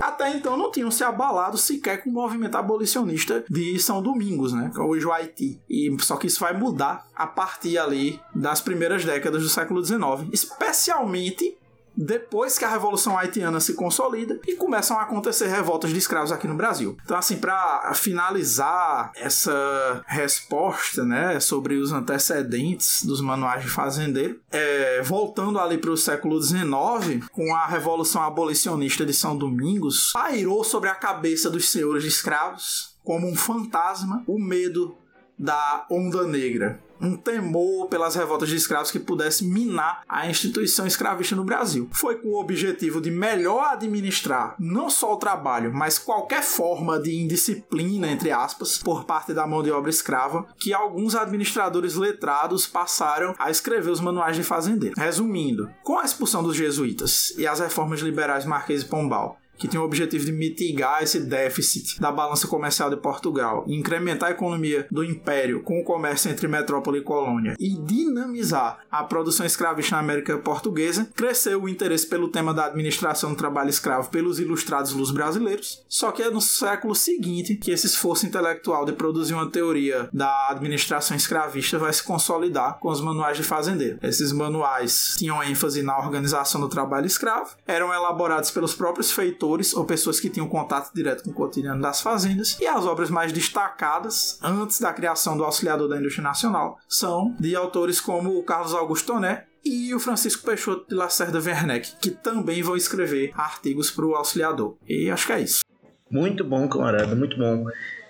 até então não tinham se abalado sequer com o movimento abolicionista de São Domingos, né? Hoje o Haiti. E só que isso vai mudar a partir ali das primeiras décadas do século XIX, especialmente depois que a Revolução Haitiana se consolida e começam a acontecer revoltas de escravos aqui no Brasil. Então, assim, para finalizar essa resposta, né, sobre os antecedentes dos manuais de fazendeiro, é, voltando ali para o século XIX, com a Revolução Abolicionista de São Domingos, pairou sobre a cabeça dos senhores de escravos como um fantasma o medo da Onda Negra um temor pelas revoltas de escravos que pudesse minar a instituição escravista no Brasil. Foi com o objetivo de melhor administrar não só o trabalho, mas qualquer forma de indisciplina, entre aspas, por parte da mão de obra escrava, que alguns administradores letrados passaram a escrever os manuais de fazendeiro. Resumindo, com a expulsão dos jesuítas e as reformas liberais Marquês e Pombal, que tem o objetivo de mitigar esse déficit da balança comercial de Portugal, incrementar a economia do império com o comércio entre metrópole e colônia e dinamizar a produção escravista na América Portuguesa, cresceu o interesse pelo tema da administração do trabalho escravo pelos ilustrados luz brasileiros. Só que é no século seguinte que esse esforço intelectual de produzir uma teoria da administração escravista vai se consolidar com os manuais de fazendeiro. Esses manuais tinham ênfase na organização do trabalho escravo, eram elaborados pelos próprios feitores ou pessoas que tinham contato direto com o cotidiano das fazendas, e as obras mais destacadas, antes da criação do Auxiliador da Indústria Nacional, são de autores como o Carlos Augusto Toné e o Francisco Peixoto de Lacerda Werneck, que também vão escrever artigos para o Auxiliador. E acho que é isso. Muito bom, camarada, muito bom.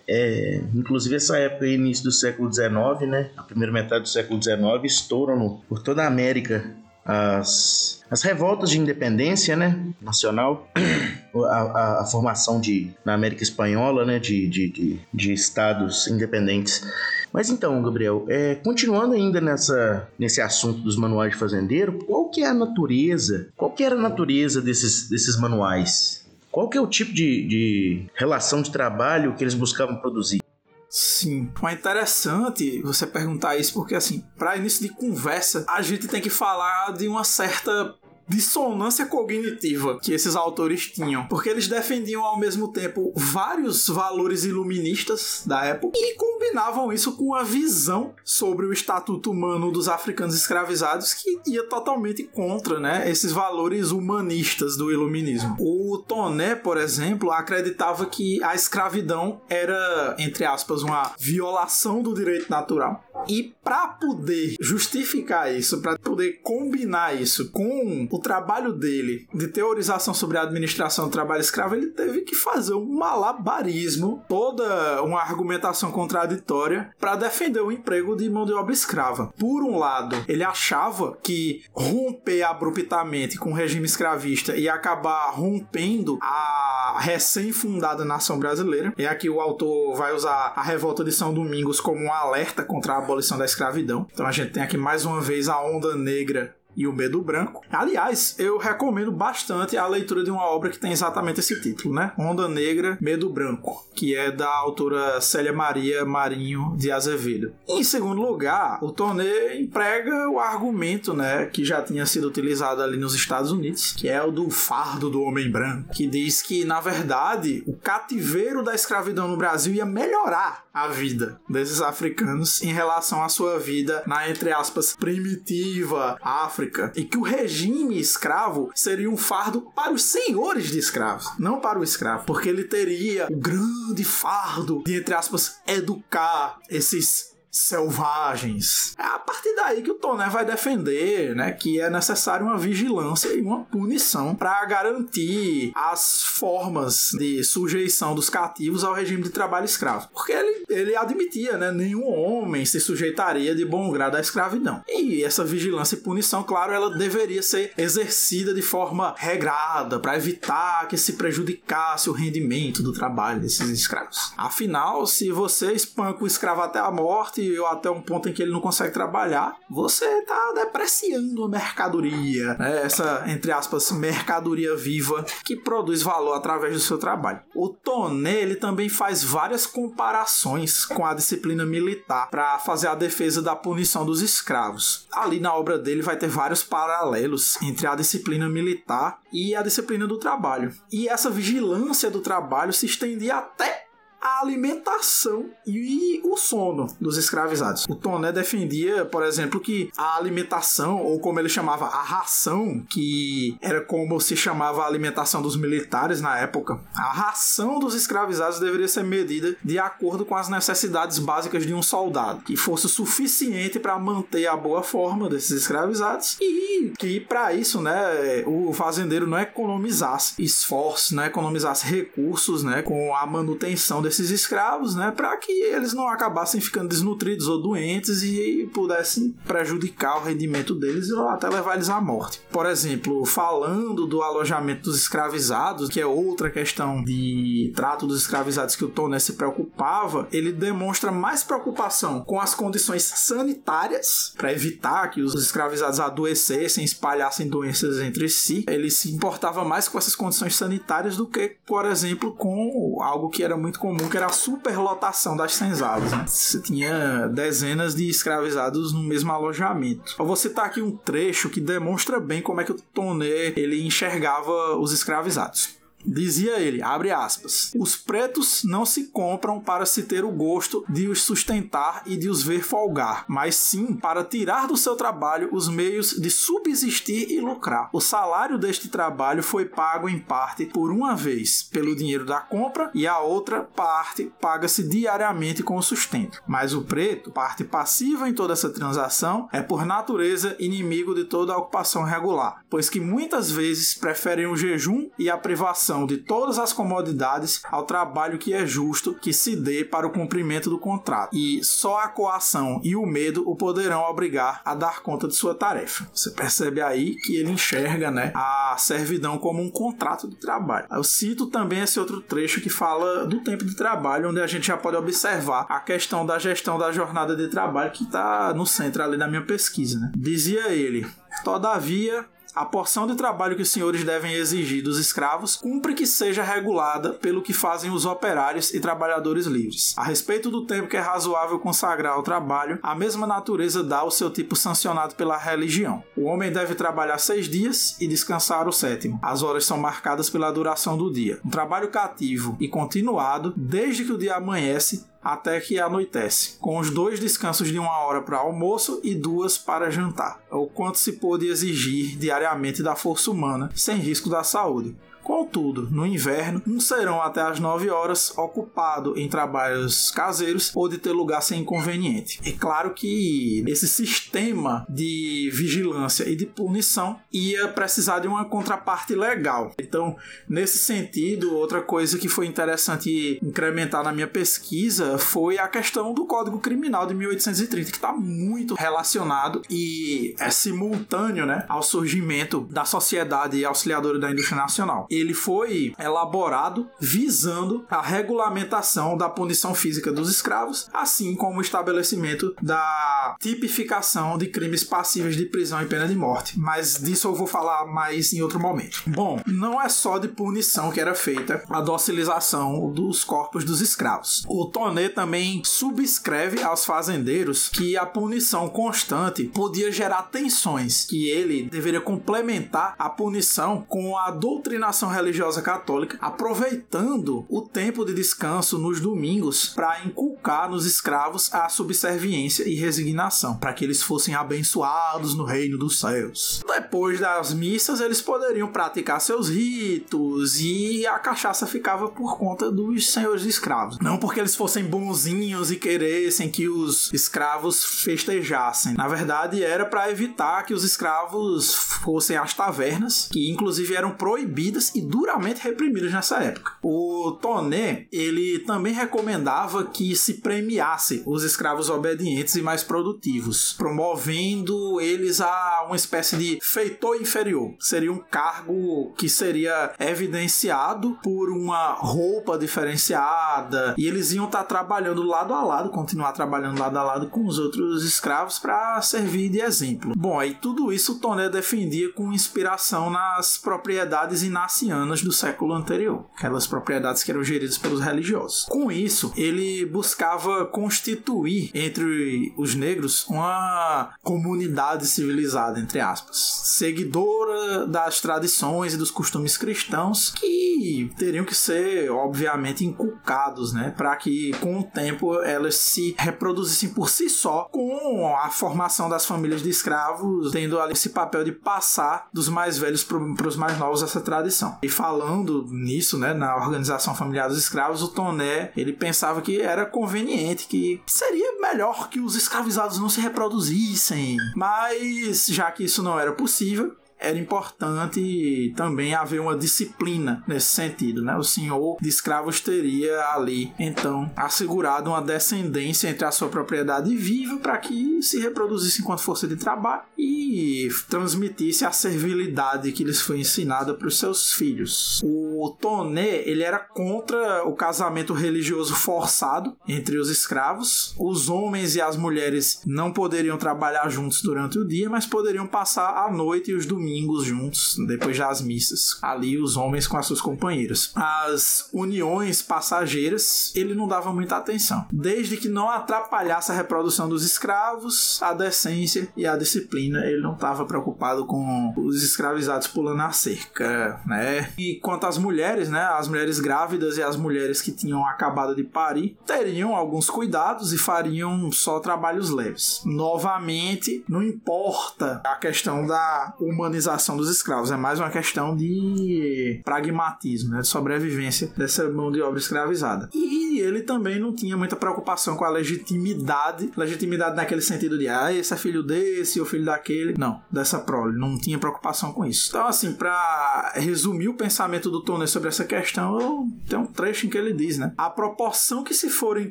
É, inclusive essa época, início do século XIX, né? A primeira metade do século XIX, estouram por toda a América as, as revoltas de independência né, nacional, a, a, a, formação de, na América Espanhola né, de, de, de, de estados independentes. Mas então, Gabriel, é, continuando ainda nessa, nesse assunto dos manuais de fazendeiro, qual que é a natureza, qual que era a natureza desses, desses manuais? Qual que é o tipo de, de relação de trabalho que eles buscavam produzir? Sim, é interessante você perguntar isso porque assim, para início de conversa, a gente tem que falar de uma certa dissonância cognitiva que esses autores tinham, porque eles defendiam ao mesmo tempo vários valores iluministas da época e combinavam isso com a visão sobre o estatuto humano dos africanos escravizados que ia totalmente contra, né, esses valores humanistas do iluminismo. O Toné, por exemplo, acreditava que a escravidão era, entre aspas, uma violação do direito natural. E para poder justificar isso, para poder combinar isso com o trabalho dele de teorização sobre a administração do trabalho escravo, ele teve que fazer um malabarismo, toda uma argumentação contraditória para defender o emprego de mão de obra escrava. Por um lado, ele achava que romper abruptamente com o regime escravista e acabar rompendo a recém-fundada nação brasileira. E aqui o autor vai usar a revolta de São Domingos como um alerta contra a abolição da escravidão. Então a gente tem aqui mais uma vez a onda negra e o Medo Branco. Aliás, eu recomendo bastante a leitura de uma obra que tem exatamente esse título, né? Onda Negra, Medo Branco, que é da autora Célia Maria Marinho de Azevedo. Em segundo lugar, o Tonê emprega o argumento, né, que já tinha sido utilizado ali nos Estados Unidos, que é o do fardo do homem branco, que diz que, na verdade, o cativeiro da escravidão no Brasil ia melhorar a vida desses africanos em relação à sua vida na, entre aspas, primitiva África. E que o regime escravo seria um fardo para os senhores de escravos, não para o escravo, porque ele teria o grande fardo de, entre aspas, educar esses selvagens. É a partir daí que o Toné vai defender, né, que é necessário uma vigilância e uma punição para garantir as formas de sujeição dos cativos ao regime de trabalho escravo. Porque ele, ele admitia, né, nenhum homem se sujeitaria de bom grado à escravidão. E essa vigilância e punição, claro, ela deveria ser exercida de forma regrada para evitar que se prejudicasse o rendimento do trabalho desses escravos. Afinal, se você espanca o escravo até a morte ou até um ponto em que ele não consegue trabalhar, você está depreciando a mercadoria, né? essa, entre aspas, mercadoria viva que produz valor através do seu trabalho. O Toné, ele também faz várias comparações com a disciplina militar para fazer a defesa da punição dos escravos. Ali na obra dele vai ter vários paralelos entre a disciplina militar e a disciplina do trabalho. E essa vigilância do trabalho se estendia até a alimentação e o sono dos escravizados. O Toné defendia, por exemplo, que a alimentação, ou como ele chamava, a ração, que era como se chamava a alimentação dos militares na época, a ração dos escravizados deveria ser medida de acordo com as necessidades básicas de um soldado, que fosse suficiente para manter a boa forma desses escravizados e que para isso, né, o fazendeiro não economizasse esforço, não economizasse recursos, né, com a manutenção desses desses escravos, né, para que eles não acabassem ficando desnutridos ou doentes e pudessem prejudicar o rendimento deles ou até levar eles à morte. Por exemplo, falando do alojamento dos escravizados, que é outra questão de trato dos escravizados que o Toné se preocupava, ele demonstra mais preocupação com as condições sanitárias para evitar que os escravizados adoecessem, espalhassem doenças entre si. Ele se importava mais com essas condições sanitárias do que, por exemplo, com algo que era muito comum, que era a superlotação das senzalas. Né? Você tinha dezenas de escravizados no mesmo alojamento. Eu vou citar aqui um trecho que demonstra bem como é que o Toné ele enxergava os escravizados. Dizia ele, abre aspas, os pretos não se compram para se ter o gosto de os sustentar e de os ver folgar, mas sim para tirar do seu trabalho os meios de subsistir e lucrar. O salário deste trabalho foi pago em parte por uma vez pelo dinheiro da compra e a outra parte paga-se diariamente com o sustento. Mas o preto, parte passiva em toda essa transação, é por natureza inimigo de toda a ocupação regular, pois que muitas vezes preferem o jejum e a privação de todas as comodidades ao trabalho que é justo que se dê para o cumprimento do contrato. E só a coação e o medo o poderão obrigar a dar conta de sua tarefa. Você percebe aí que ele enxerga né, a servidão como um contrato de trabalho. Eu cito também esse outro trecho que fala do tempo de trabalho, onde a gente já pode observar a questão da gestão da jornada de trabalho que está no centro ali da minha pesquisa. Né? Dizia ele: Todavia, a porção de trabalho que os senhores devem exigir dos escravos cumpre que seja regulada pelo que fazem os operários e trabalhadores livres. A respeito do tempo que é razoável consagrar ao trabalho, a mesma natureza dá o seu tipo sancionado pela religião. O homem deve trabalhar seis dias e descansar o sétimo. As horas são marcadas pela duração do dia. Um trabalho cativo e continuado, desde que o dia amanhece, até que anoitece, com os dois descansos de uma hora para almoço e duas para jantar, o quanto se pôde exigir diariamente da força humana, sem risco da saúde. Contudo, no inverno, uns serão até as 9 horas ocupado em trabalhos caseiros ou de ter lugar sem inconveniente. É claro que esse sistema de vigilância e de punição ia precisar de uma contraparte legal. Então, nesse sentido, outra coisa que foi interessante incrementar na minha pesquisa foi a questão do Código Criminal de 1830, que está muito relacionado e é simultâneo né, ao surgimento da Sociedade Auxiliadora da Indústria Nacional ele foi elaborado visando a regulamentação da punição física dos escravos, assim como o estabelecimento da tipificação de crimes passíveis de prisão e pena de morte. Mas disso eu vou falar mais em outro momento. Bom, não é só de punição que era feita a docilização dos corpos dos escravos. O Tonê também subscreve aos fazendeiros que a punição constante podia gerar tensões, que ele deveria complementar a punição com a doutrinação religiosa católica, aproveitando o tempo de descanso nos domingos para inculcar nos escravos a subserviência e resignação, para que eles fossem abençoados no reino dos céus. Depois das missas, eles poderiam praticar seus ritos e a cachaça ficava por conta dos senhores escravos. Não porque eles fossem bonzinhos e queressem que os escravos festejassem. Na verdade, era para evitar que os escravos fossem às tavernas, que inclusive eram proibidas e duramente reprimidas nessa época. O Toné, ele também recomendava que se premiasse os escravos obedientes e mais produtivos, promovendo eles a uma espécie de feitor inferior. Seria um cargo que seria evidenciado por uma roupa diferenciada e eles iam estar tá trabalhando lado a lado, continuar trabalhando lado a lado com os outros escravos para servir de exemplo. Bom, aí tudo isso o Toné defendia com inspiração nas propriedades e nas anos do século anterior, aquelas propriedades que eram geridas pelos religiosos. Com isso, ele buscava constituir entre os negros uma comunidade civilizada, entre aspas, seguidora das tradições e dos costumes cristãos que teriam que ser, obviamente, inculcados, né, para que com o tempo elas se reproduzissem por si só, com a formação das famílias de escravos tendo ali esse papel de passar dos mais velhos para os mais novos essa tradição. E falando nisso, né, na organização familiar dos escravos, o Toné, ele pensava que era conveniente, que seria melhor que os escravizados não se reproduzissem. Mas, já que isso não era possível, era importante também haver uma disciplina nesse sentido, né? O senhor de escravos teria ali, então, assegurado uma descendência entre a sua propriedade viva para que se reproduzisse enquanto força de trabalho e transmitisse a servilidade que lhes foi ensinada para os seus filhos. O Toné, ele era contra o casamento religioso forçado entre os escravos. Os homens e as mulheres não poderiam trabalhar juntos durante o dia, mas poderiam passar a noite e os domingos juntos, depois das missas. Ali os homens com as suas companheiras. As uniões passageiras, ele não dava muita atenção. Desde que não atrapalhasse a reprodução dos escravos, a decência e a disciplina, ele não estava preocupado com os escravizados pulando a cerca, né? E quanto às mulheres, né? As mulheres grávidas e as mulheres que tinham acabado de parir teriam alguns cuidados e fariam só trabalhos leves. Novamente, não importa a questão da humanização dos escravos, é mais uma questão de pragmatismo, né? De sobrevivência dessa mão de obra escravizada. E ele também não tinha muita preocupação com a legitimidade, legitimidade naquele sentido de, ah, esse é filho desse ou filho daquele. Não, dessa prole, não tinha preocupação com isso. Então, assim, para resumir o pensamento do Tony sobre essa questão, tenho um trecho em que ele diz, né? A proporção que se forem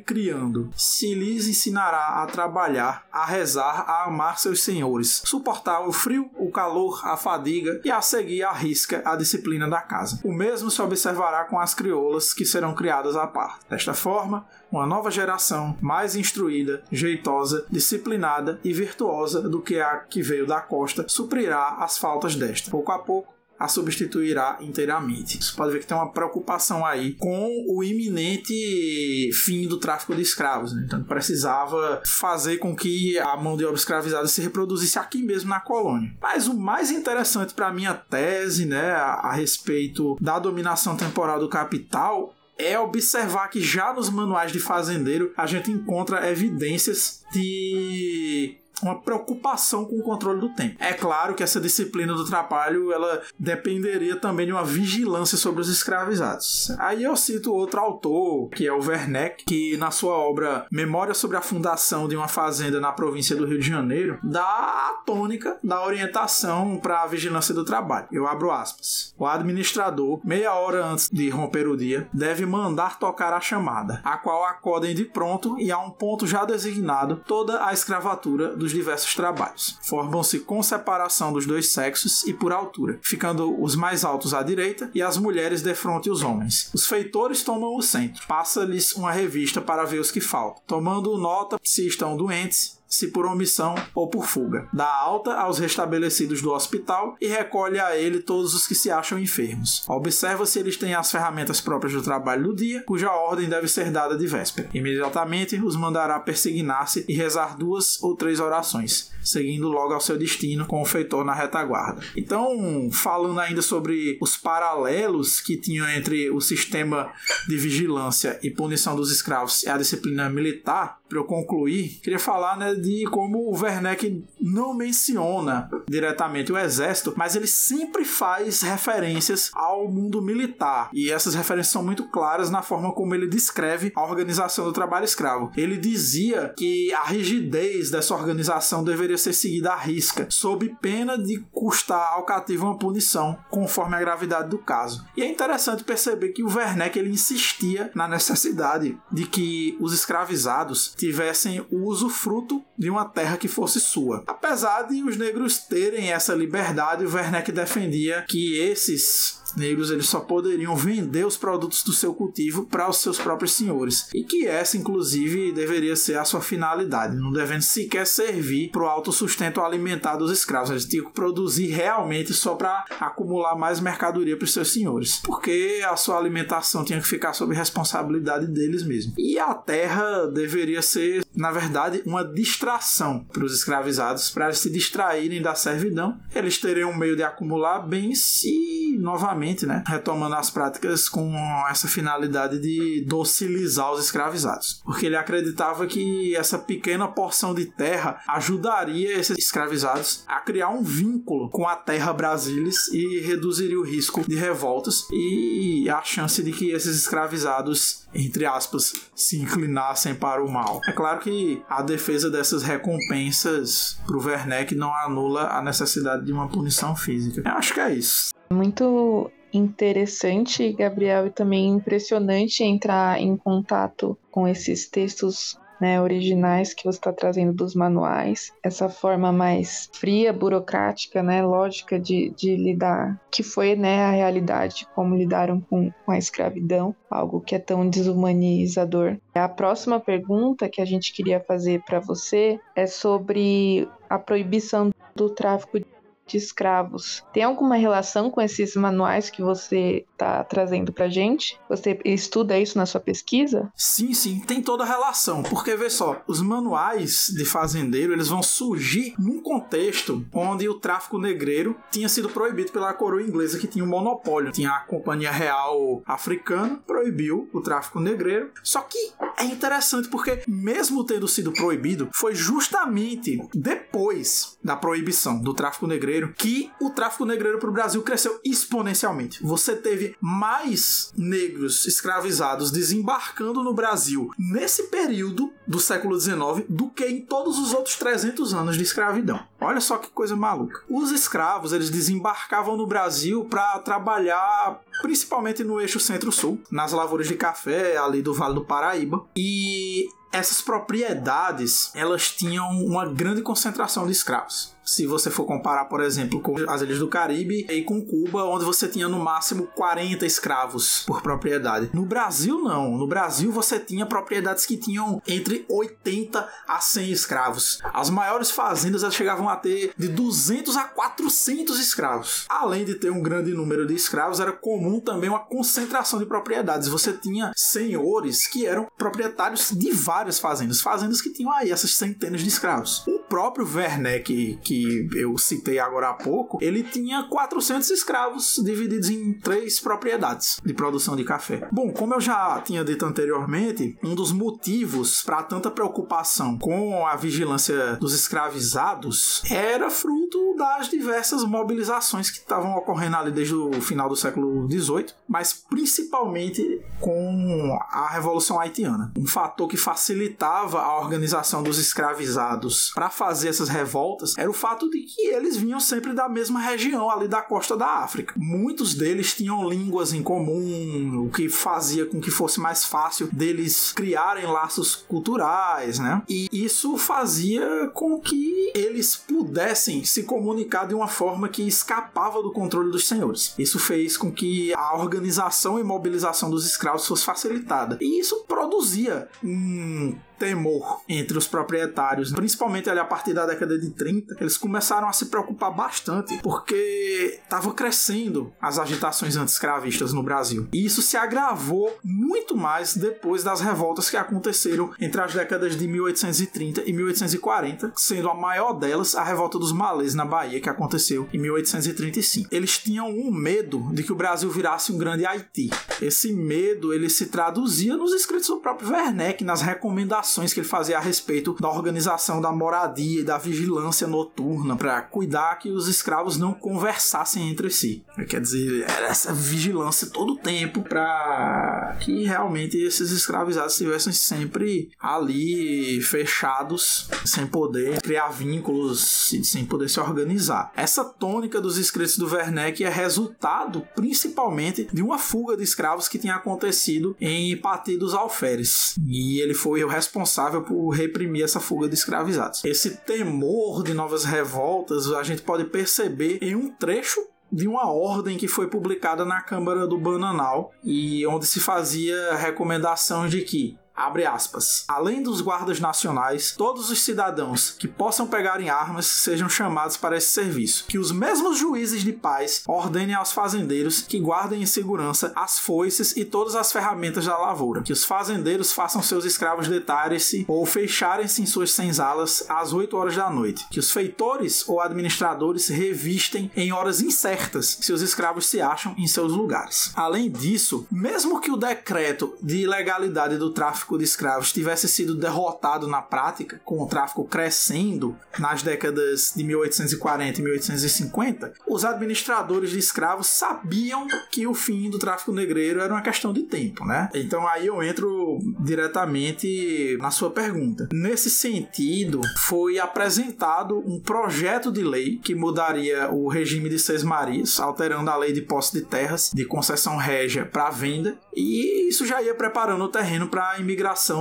criando, se lhes ensinará a trabalhar, a rezar, a amar seus senhores, suportar o frio, o calor, a fadiga e a seguir à risca a disciplina da casa. O mesmo se observará com as crioulas que serão criadas à parte. Desta forma, uma nova geração mais instruída, jeitosa, disciplinada e virtuosa do que a que veio da costa suprirá as faltas desta. Pouco a pouco, a substituirá inteiramente. Você pode ver que tem uma preocupação aí com o iminente fim do tráfico de escravos. Né? Então precisava fazer com que a mão de obra escravizada se reproduzisse aqui mesmo na colônia. Mas o mais interessante para minha tese, né, a, a respeito da dominação temporal do capital é observar que já nos manuais de fazendeiro a gente encontra evidências de uma preocupação com o controle do tempo. É claro que essa disciplina do trabalho ela dependeria também de uma vigilância sobre os escravizados. Aí eu cito outro autor, que é o Werneck, que na sua obra Memória sobre a Fundação de uma Fazenda na província do Rio de Janeiro, dá a tônica da orientação para a vigilância do trabalho. Eu abro aspas. O administrador, meia hora antes de romper o dia, deve mandar tocar a chamada, a qual acodem de pronto e a um ponto já designado toda a escravatura do dos diversos trabalhos. Formam-se com separação dos dois sexos e por altura, ficando os mais altos à direita e as mulheres defronte os homens. Os feitores tomam o centro. Passa-lhes uma revista para ver os que faltam, tomando nota se estão doentes, se por omissão ou por fuga. Dá alta aos restabelecidos do hospital e recolhe a ele todos os que se acham enfermos. Observa se eles têm as ferramentas próprias do trabalho do dia, cuja ordem deve ser dada de véspera. Imediatamente os mandará persignar-se e rezar duas ou três orações, seguindo logo ao seu destino com o feitor na retaguarda. Então, falando ainda sobre os paralelos que tinham entre o sistema de vigilância e punição dos escravos e a disciplina militar, para eu concluir, queria falar né, de como o Werneck não menciona diretamente o exército, mas ele sempre faz referências ao mundo militar. E essas referências são muito claras na forma como ele descreve a organização do trabalho escravo. Ele dizia que a rigidez dessa organização deveria ser seguida à risca, sob pena de custar ao cativo uma punição, conforme a gravidade do caso. E é interessante perceber que o Werneck ele insistia na necessidade de que os escravizados tivessem o usufruto de uma terra que fosse sua. Apesar de os negros terem essa liberdade, o Werneck defendia que esses negros eles só poderiam vender os produtos do seu cultivo para os seus próprios senhores. E que essa inclusive deveria ser a sua finalidade, não devendo sequer servir para o autossustento alimentar dos escravos, eles tinham que produzir realmente só para acumular mais mercadoria para os seus senhores, porque a sua alimentação tinha que ficar sob responsabilidade deles mesmos. E a terra deveria ser, na verdade, uma distração para os escravizados, para eles se distraírem da servidão, eles teriam um meio de acumular bens e novamente né, retomando as práticas com essa finalidade de docilizar os escravizados. Porque ele acreditava que essa pequena porção de terra ajudaria esses escravizados a criar um vínculo com a terra brasilis e reduziria o risco de revoltas e a chance de que esses escravizados entre aspas, se inclinassem para o mal. É claro que a defesa dessas recompensas pro Werneck não anula a necessidade de uma punição física. Eu acho que é isso. Muito interessante, Gabriel, e também impressionante entrar em contato com esses textos né, originais que você está trazendo dos manuais, essa forma mais fria, burocrática, né, lógica de, de lidar, que foi né, a realidade, como lidaram com, com a escravidão, algo que é tão desumanizador. A próxima pergunta que a gente queria fazer para você é sobre a proibição do tráfico de escravos. Tem alguma relação com esses manuais que você está trazendo para gente? Você estuda isso na sua pesquisa? Sim, sim, tem toda a relação. Porque vê só, os manuais de fazendeiro eles vão surgir num contexto onde o tráfico negreiro tinha sido proibido pela coroa inglesa que tinha um monopólio. Tinha a Companhia Real Africana proibiu o tráfico negreiro. Só que é interessante porque mesmo tendo sido proibido, foi justamente depois da proibição do tráfico negreiro negreiro que o tráfico negreiro para o Brasil cresceu exponencialmente. Você teve mais negros escravizados desembarcando no Brasil nesse período do século XIX do que em todos os outros 300 anos de escravidão. Olha só que coisa maluca. Os escravos, eles desembarcavam no Brasil para trabalhar principalmente no eixo centro-sul, nas lavouras de café ali do Vale do Paraíba. E essas propriedades, elas tinham uma grande concentração de escravos se você for comparar, por exemplo, com as ilhas do Caribe e com Cuba, onde você tinha no máximo 40 escravos por propriedade. No Brasil, não. No Brasil, você tinha propriedades que tinham entre 80 a 100 escravos. As maiores fazendas chegavam a ter de 200 a 400 escravos. Além de ter um grande número de escravos, era comum também uma concentração de propriedades. Você tinha senhores que eram proprietários de várias fazendas, fazendas que tinham aí essas centenas de escravos. Próprio Werneck, que que eu citei agora há pouco, ele tinha 400 escravos divididos em três propriedades de produção de café. Bom, como eu já tinha dito anteriormente, um dos motivos para tanta preocupação com a vigilância dos escravizados era fruto das diversas mobilizações que estavam ocorrendo ali desde o final do século XVIII, mas principalmente com a Revolução Haitiana. Um fator que facilitava a organização dos escravizados para fazer essas revoltas era o fato de que eles vinham sempre da mesma região ali da costa da África. Muitos deles tinham línguas em comum, o que fazia com que fosse mais fácil deles criarem laços culturais, né? E isso fazia com que eles pudessem se comunicar de uma forma que escapava do controle dos senhores. Isso fez com que a organização e mobilização dos escravos fosse facilitada. E isso produzia um temor entre os proprietários, principalmente ali a partir da década de 30, eles começaram a se preocupar bastante porque estava crescendo as agitações anti-escravistas no Brasil. E isso se agravou muito mais depois das revoltas que aconteceram entre as décadas de 1830 e 1840, sendo a maior delas a revolta dos malês na Bahia que aconteceu em 1835. Eles tinham um medo de que o Brasil virasse um grande Haiti. Esse medo ele se traduzia nos escritos do próprio Werneck, nas recomendações recomendações que ele fazia a respeito da organização da moradia e da vigilância noturna para cuidar que os escravos não conversassem entre si. Quer dizer, era essa vigilância todo o tempo para que realmente esses escravizados estivessem sempre ali fechados, sem poder criar vínculos e sem poder se organizar. Essa tônica dos escritos do Werneck é resultado principalmente de uma fuga de escravos que tinha acontecido em Pati dos Alferes. E ele foi o responsável responsável por reprimir essa fuga de escravizados. Esse temor de novas revoltas a gente pode perceber em um trecho de uma ordem que foi publicada na Câmara do Bananal e onde se fazia recomendação de que Abre aspas. Além dos guardas nacionais, todos os cidadãos que possam pegar em armas sejam chamados para esse serviço. Que os mesmos juízes de paz ordenem aos fazendeiros que guardem em segurança as foices e todas as ferramentas da lavoura. Que os fazendeiros façam seus escravos deitarem-se ou fecharem-se em suas senzalas às 8 horas da noite. Que os feitores ou administradores revistem em horas incertas se os escravos se acham em seus lugares. Além disso, mesmo que o decreto de ilegalidade do tráfico tráfico de escravos tivesse sido derrotado na prática, com o tráfico crescendo nas décadas de 1840 e 1850, os administradores de escravos sabiam que o fim do tráfico negreiro era uma questão de tempo, né? Então aí eu entro diretamente na sua pergunta. Nesse sentido, foi apresentado um projeto de lei que mudaria o regime de Seis Marias, alterando a lei de posse de terras de concessão régia para venda, e isso já ia preparando o terreno para a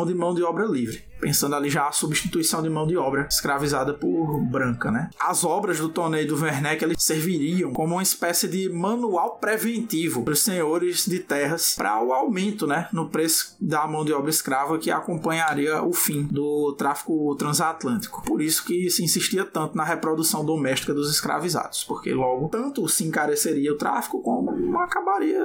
de mão de obra livre pensando ali já a substituição de mão de obra escravizada por branca, né? As obras do Tonnet e do Werneck eles serviriam como uma espécie de manual preventivo para os senhores de terras para o aumento, né, no preço da mão de obra escrava que acompanharia o fim do tráfico transatlântico. Por isso que se insistia tanto na reprodução doméstica dos escravizados, porque logo tanto se encareceria o tráfico como acabaria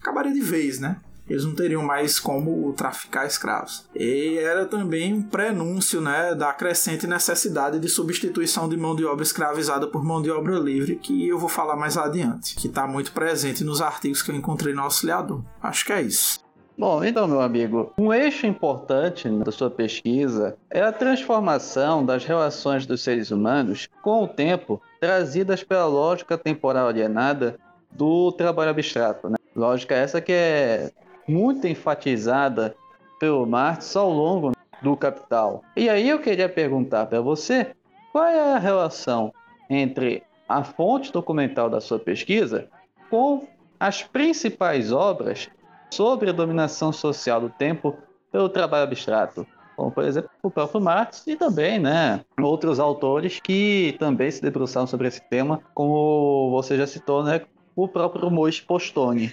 acabaria de vez, né? Eles não teriam mais como traficar escravos. E era também um prenúncio né, da crescente necessidade de substituição de mão de obra escravizada por mão de obra livre, que eu vou falar mais adiante, que está muito presente nos artigos que eu encontrei no Auxiliador. Acho que é isso. Bom, então, meu amigo, um eixo importante da sua pesquisa é a transformação das relações dos seres humanos com o tempo trazidas pela lógica temporal alienada do trabalho abstrato. Né? Lógica essa que é muito enfatizada pelo Marx ao longo do Capital. E aí eu queria perguntar para você qual é a relação entre a fonte documental da sua pesquisa com as principais obras sobre a dominação social do tempo pelo trabalho abstrato, como por exemplo o próprio Marx e também, né, outros autores que também se debruçaram sobre esse tema, como você já citou, né, o próprio Moisés Postone.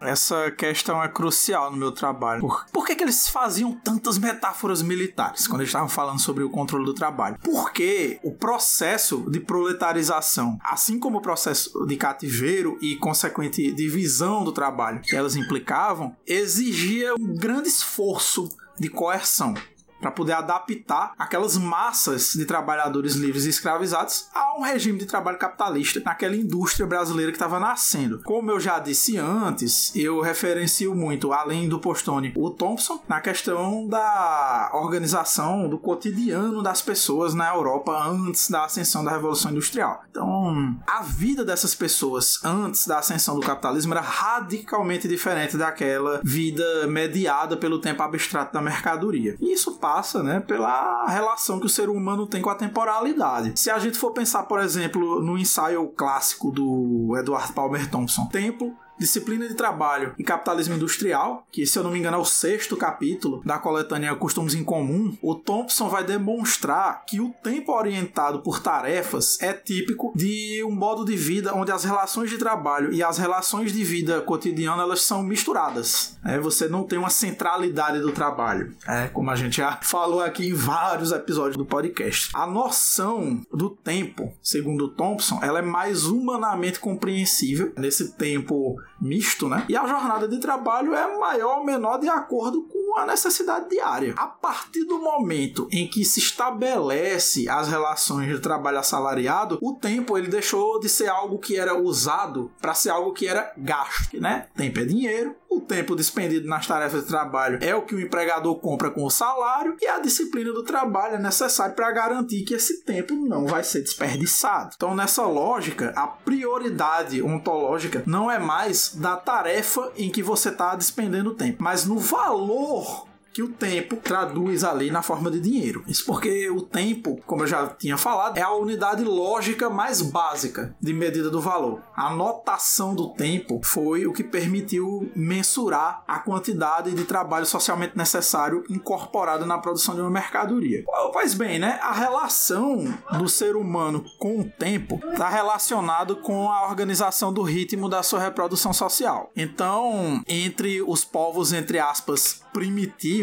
Essa questão é crucial no meu trabalho. Por, por que, que eles faziam tantas metáforas militares quando eles estavam falando sobre o controle do trabalho? Porque o processo de proletarização, assim como o processo de cativeiro e consequente divisão do trabalho que elas implicavam, exigia um grande esforço de coerção para poder adaptar aquelas massas de trabalhadores livres e escravizados a um regime de trabalho capitalista naquela indústria brasileira que estava nascendo. Como eu já disse antes, eu referencio muito, além do Postone, o Thompson, na questão da organização do cotidiano das pessoas na Europa antes da ascensão da Revolução Industrial. Então, a vida dessas pessoas antes da ascensão do capitalismo era radicalmente diferente daquela vida mediada pelo tempo abstrato da mercadoria. E isso passa, né, pela relação que o ser humano tem com a temporalidade. Se a gente for pensar, por exemplo, no ensaio clássico do Edward Palmer Thompson, Tempo Disciplina de Trabalho e Capitalismo Industrial, que se eu não me engano é o sexto capítulo da coletânea Costumes em Comum, o Thompson vai demonstrar que o tempo orientado por tarefas é típico de um modo de vida onde as relações de trabalho e as relações de vida cotidiana elas são misturadas. É, você não tem uma centralidade do trabalho, é, como a gente já falou aqui em vários episódios do podcast. A noção do tempo, segundo Thompson, ela é mais humanamente compreensível nesse tempo misto, né? E a jornada de trabalho é maior ou menor de acordo com a necessidade diária. A partir do momento em que se estabelece as relações de trabalho assalariado, o tempo ele deixou de ser algo que era usado para ser algo que era gasto, né? Tempo é dinheiro, o tempo despendido nas tarefas de trabalho é o que o empregador compra com o salário e a disciplina do trabalho é necessária para garantir que esse tempo não vai ser desperdiçado. Então, nessa lógica, a prioridade ontológica não é mais da tarefa em que você está despendendo tempo, mas no valor que o tempo traduz ali na forma de dinheiro. Isso porque o tempo, como eu já tinha falado, é a unidade lógica mais básica de medida do valor. A notação do tempo foi o que permitiu mensurar a quantidade de trabalho socialmente necessário incorporado na produção de uma mercadoria. Pois bem, né? A relação do ser humano com o tempo está relacionado com a organização do ritmo da sua reprodução social. Então, entre os povos entre aspas primitivos,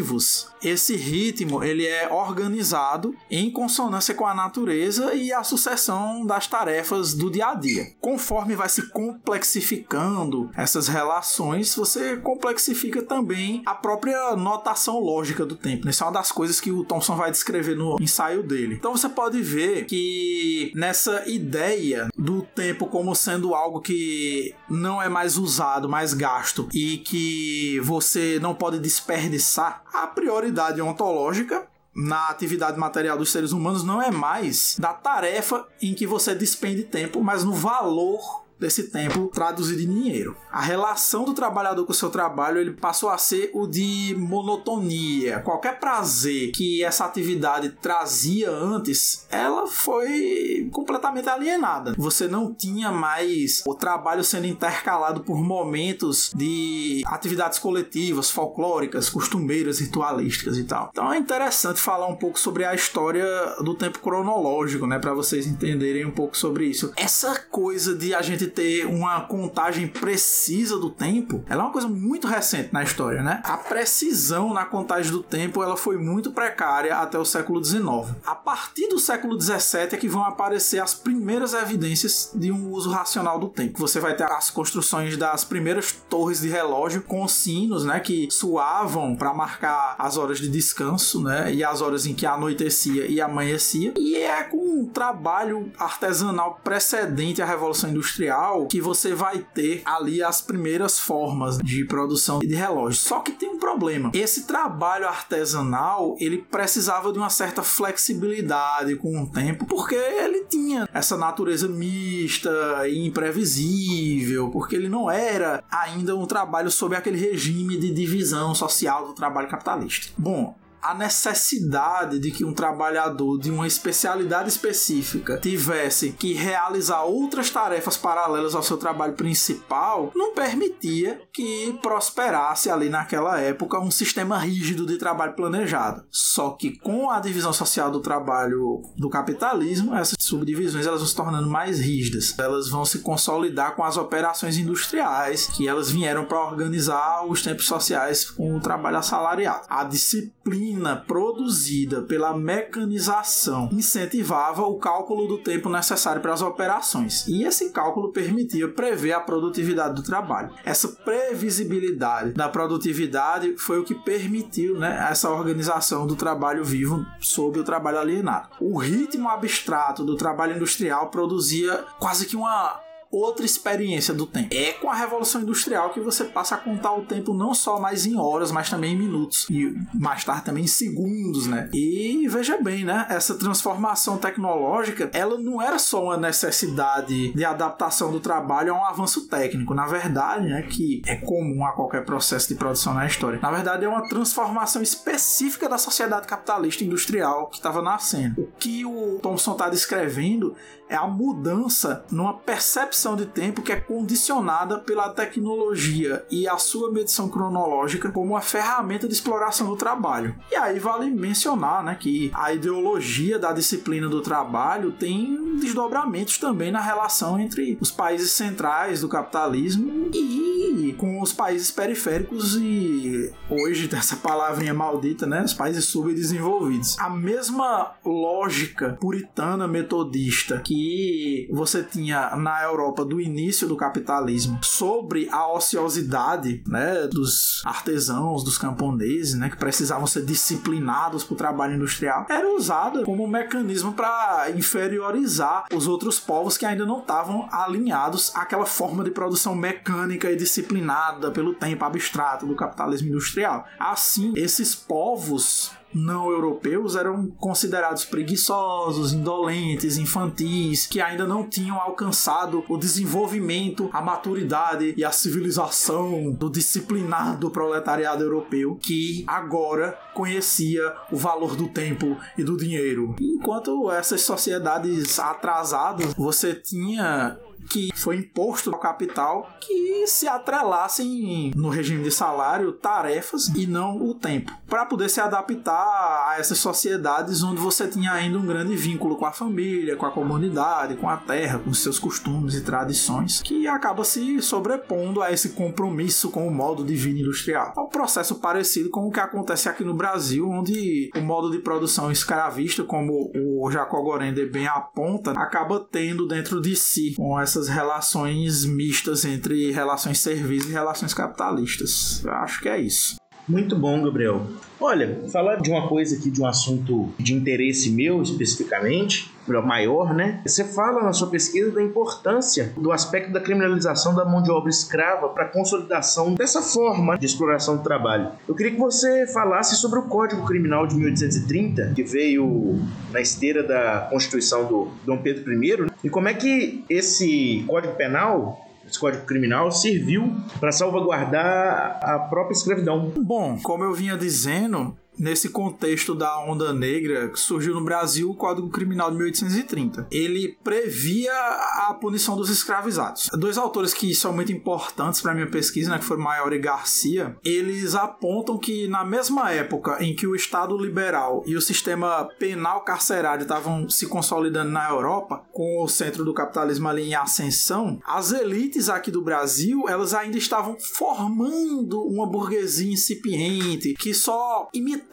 esse ritmo ele é organizado em consonância com a natureza e a sucessão das tarefas do dia a dia. Conforme vai se complexificando essas relações, você complexifica também a própria notação lógica do tempo. Isso é uma das coisas que o Thompson vai descrever no ensaio dele. Então você pode ver que nessa ideia do tempo como sendo algo que não é mais usado, mais gasto e que você não pode desperdiçar, a prioridade ontológica na atividade material dos seres humanos não é mais da tarefa em que você despende tempo, mas no valor desse tempo traduzido em dinheiro. A relação do trabalhador com o seu trabalho ele passou a ser o de monotonia. Qualquer prazer que essa atividade trazia antes, ela foi completamente alienada. Você não tinha mais o trabalho sendo intercalado por momentos de atividades coletivas, folclóricas, costumeiras, ritualísticas e tal. Então é interessante falar um pouco sobre a história do tempo cronológico, né, para vocês entenderem um pouco sobre isso. Essa coisa de a gente ter uma contagem precisa do tempo, ela é uma coisa muito recente na história, né? A precisão na contagem do tempo ela foi muito precária até o século XIX. A partir do século XVII é que vão aparecer as primeiras evidências de um uso racional do tempo. Você vai ter as construções das primeiras torres de relógio com sinos, né, que soavam para marcar as horas de descanso, né, e as horas em que anoitecia e amanhecia. E é com um trabalho artesanal precedente à Revolução Industrial que você vai ter ali as primeiras formas de produção de relógios. Só que tem um problema. Esse trabalho artesanal, ele precisava de uma certa flexibilidade com o tempo, porque ele tinha essa natureza mista e imprevisível, porque ele não era ainda um trabalho sob aquele regime de divisão social do trabalho capitalista. Bom, a necessidade de que um trabalhador de uma especialidade específica tivesse que realizar outras tarefas paralelas ao seu trabalho principal não permitia que prosperasse ali naquela época um sistema rígido de trabalho planejado. Só que com a divisão social do trabalho do capitalismo, essas subdivisões elas vão se tornando mais rígidas. Elas vão se consolidar com as operações industriais que elas vieram para organizar os tempos sociais com o trabalho assalariado. A disciplina produzida pela mecanização incentivava o cálculo do tempo necessário para as operações, e esse cálculo permitia prever a produtividade do trabalho. Essa previsibilidade da produtividade foi o que permitiu né, essa organização do trabalho vivo sob o trabalho alienado. O ritmo abstrato do trabalho industrial produzia quase que uma outra experiência do tempo. É com a Revolução Industrial que você passa a contar o tempo não só mais em horas, mas também em minutos e mais tarde também em segundos, né? E veja bem, né? Essa transformação tecnológica, ela não era só uma necessidade de adaptação do trabalho a um avanço técnico. Na verdade, né, que é comum a qualquer processo de produção na história. Na verdade, é uma transformação específica da sociedade capitalista industrial que estava nascendo. O que o Thompson está descrevendo é a mudança numa percepção de tempo que é condicionada pela tecnologia e a sua medição cronológica como uma ferramenta de exploração do trabalho. E aí vale mencionar né, que a ideologia da disciplina do trabalho tem desdobramentos também na relação entre os países centrais do capitalismo e com os países periféricos e hoje essa palavrinha maldita, né, os países subdesenvolvidos. A mesma lógica puritana metodista que você tinha na Europa do início do capitalismo sobre a ociosidade né, dos artesãos, dos camponeses, né, que precisavam ser disciplinados para o trabalho industrial, era usada como um mecanismo para inferiorizar os outros povos que ainda não estavam alinhados àquela forma de produção mecânica e disciplinada pelo tempo abstrato do capitalismo industrial. Assim, esses povos não europeus eram considerados preguiçosos, indolentes, infantis, que ainda não tinham alcançado o desenvolvimento, a maturidade e a civilização do disciplinado proletariado europeu, que agora conhecia o valor do tempo e do dinheiro. Enquanto essas sociedades atrasadas, você tinha que foi imposto ao capital que se atrelassem no regime de salário tarefas e não o tempo, para poder se adaptar a essas sociedades onde você tinha ainda um grande vínculo com a família, com a comunidade, com a terra, com seus costumes e tradições, que acaba se sobrepondo a esse compromisso com o modo de vida industrial. É um processo parecido com o que acontece aqui no Brasil, onde o modo de produção escravista, como o Jacob Gorender bem aponta, acaba tendo dentro de si com essa essas relações mistas entre relações serviço e relações capitalistas. Eu acho que é isso. Muito bom, Gabriel. Olha, falar de uma coisa aqui, de um assunto de interesse meu especificamente, maior, né? Você fala na sua pesquisa da importância do aspecto da criminalização da mão de obra escrava para a consolidação dessa forma de exploração do trabalho. Eu queria que você falasse sobre o Código Criminal de 1830, que veio na esteira da Constituição do Dom Pedro I, né? e como é que esse Código Penal esse Código Criminal serviu para salvaguardar a própria escravidão. Bom, como eu vinha dizendo, nesse contexto da onda negra que surgiu no Brasil o Código Criminal de 1830. Ele previa a punição dos escravizados. Dois autores que são muito importantes para minha pesquisa, né, que foram Maior e Garcia, eles apontam que na mesma época em que o Estado liberal e o sistema penal carcerário estavam se consolidando na Europa, com o centro do capitalismo ali em ascensão, as elites aqui do Brasil, elas ainda estavam formando uma burguesia incipiente que só imitava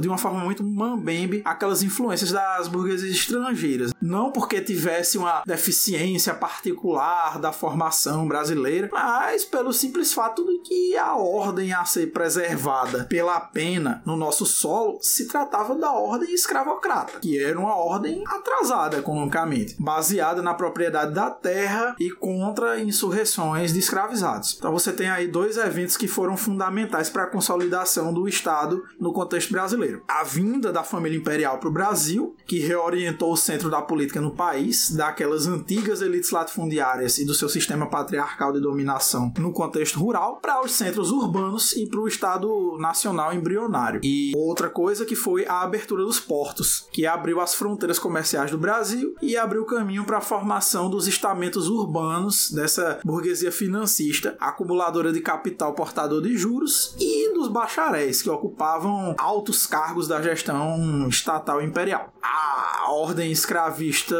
de uma forma muito mambembe aquelas influências das burguesias estrangeiras. Não porque tivesse uma deficiência particular da formação brasileira, mas pelo simples fato de que a ordem a ser preservada pela pena no nosso solo se tratava da ordem escravocrata, que era uma ordem atrasada economicamente, baseada na propriedade da terra e contra insurreições de escravizados. Então você tem aí dois eventos que foram fundamentais para a consolidação do Estado no contexto contexto brasileiro. A vinda da família imperial para o Brasil, que reorientou o centro da política no país, daquelas antigas elites latifundiárias e do seu sistema patriarcal de dominação no contexto rural, para os centros urbanos e para o Estado nacional embrionário. E outra coisa que foi a abertura dos portos, que abriu as fronteiras comerciais do Brasil e abriu caminho para a formação dos estamentos urbanos dessa burguesia financista, acumuladora de capital portador de juros e dos bacharéis que ocupavam altos cargos da gestão estatal imperial. A ordem escravista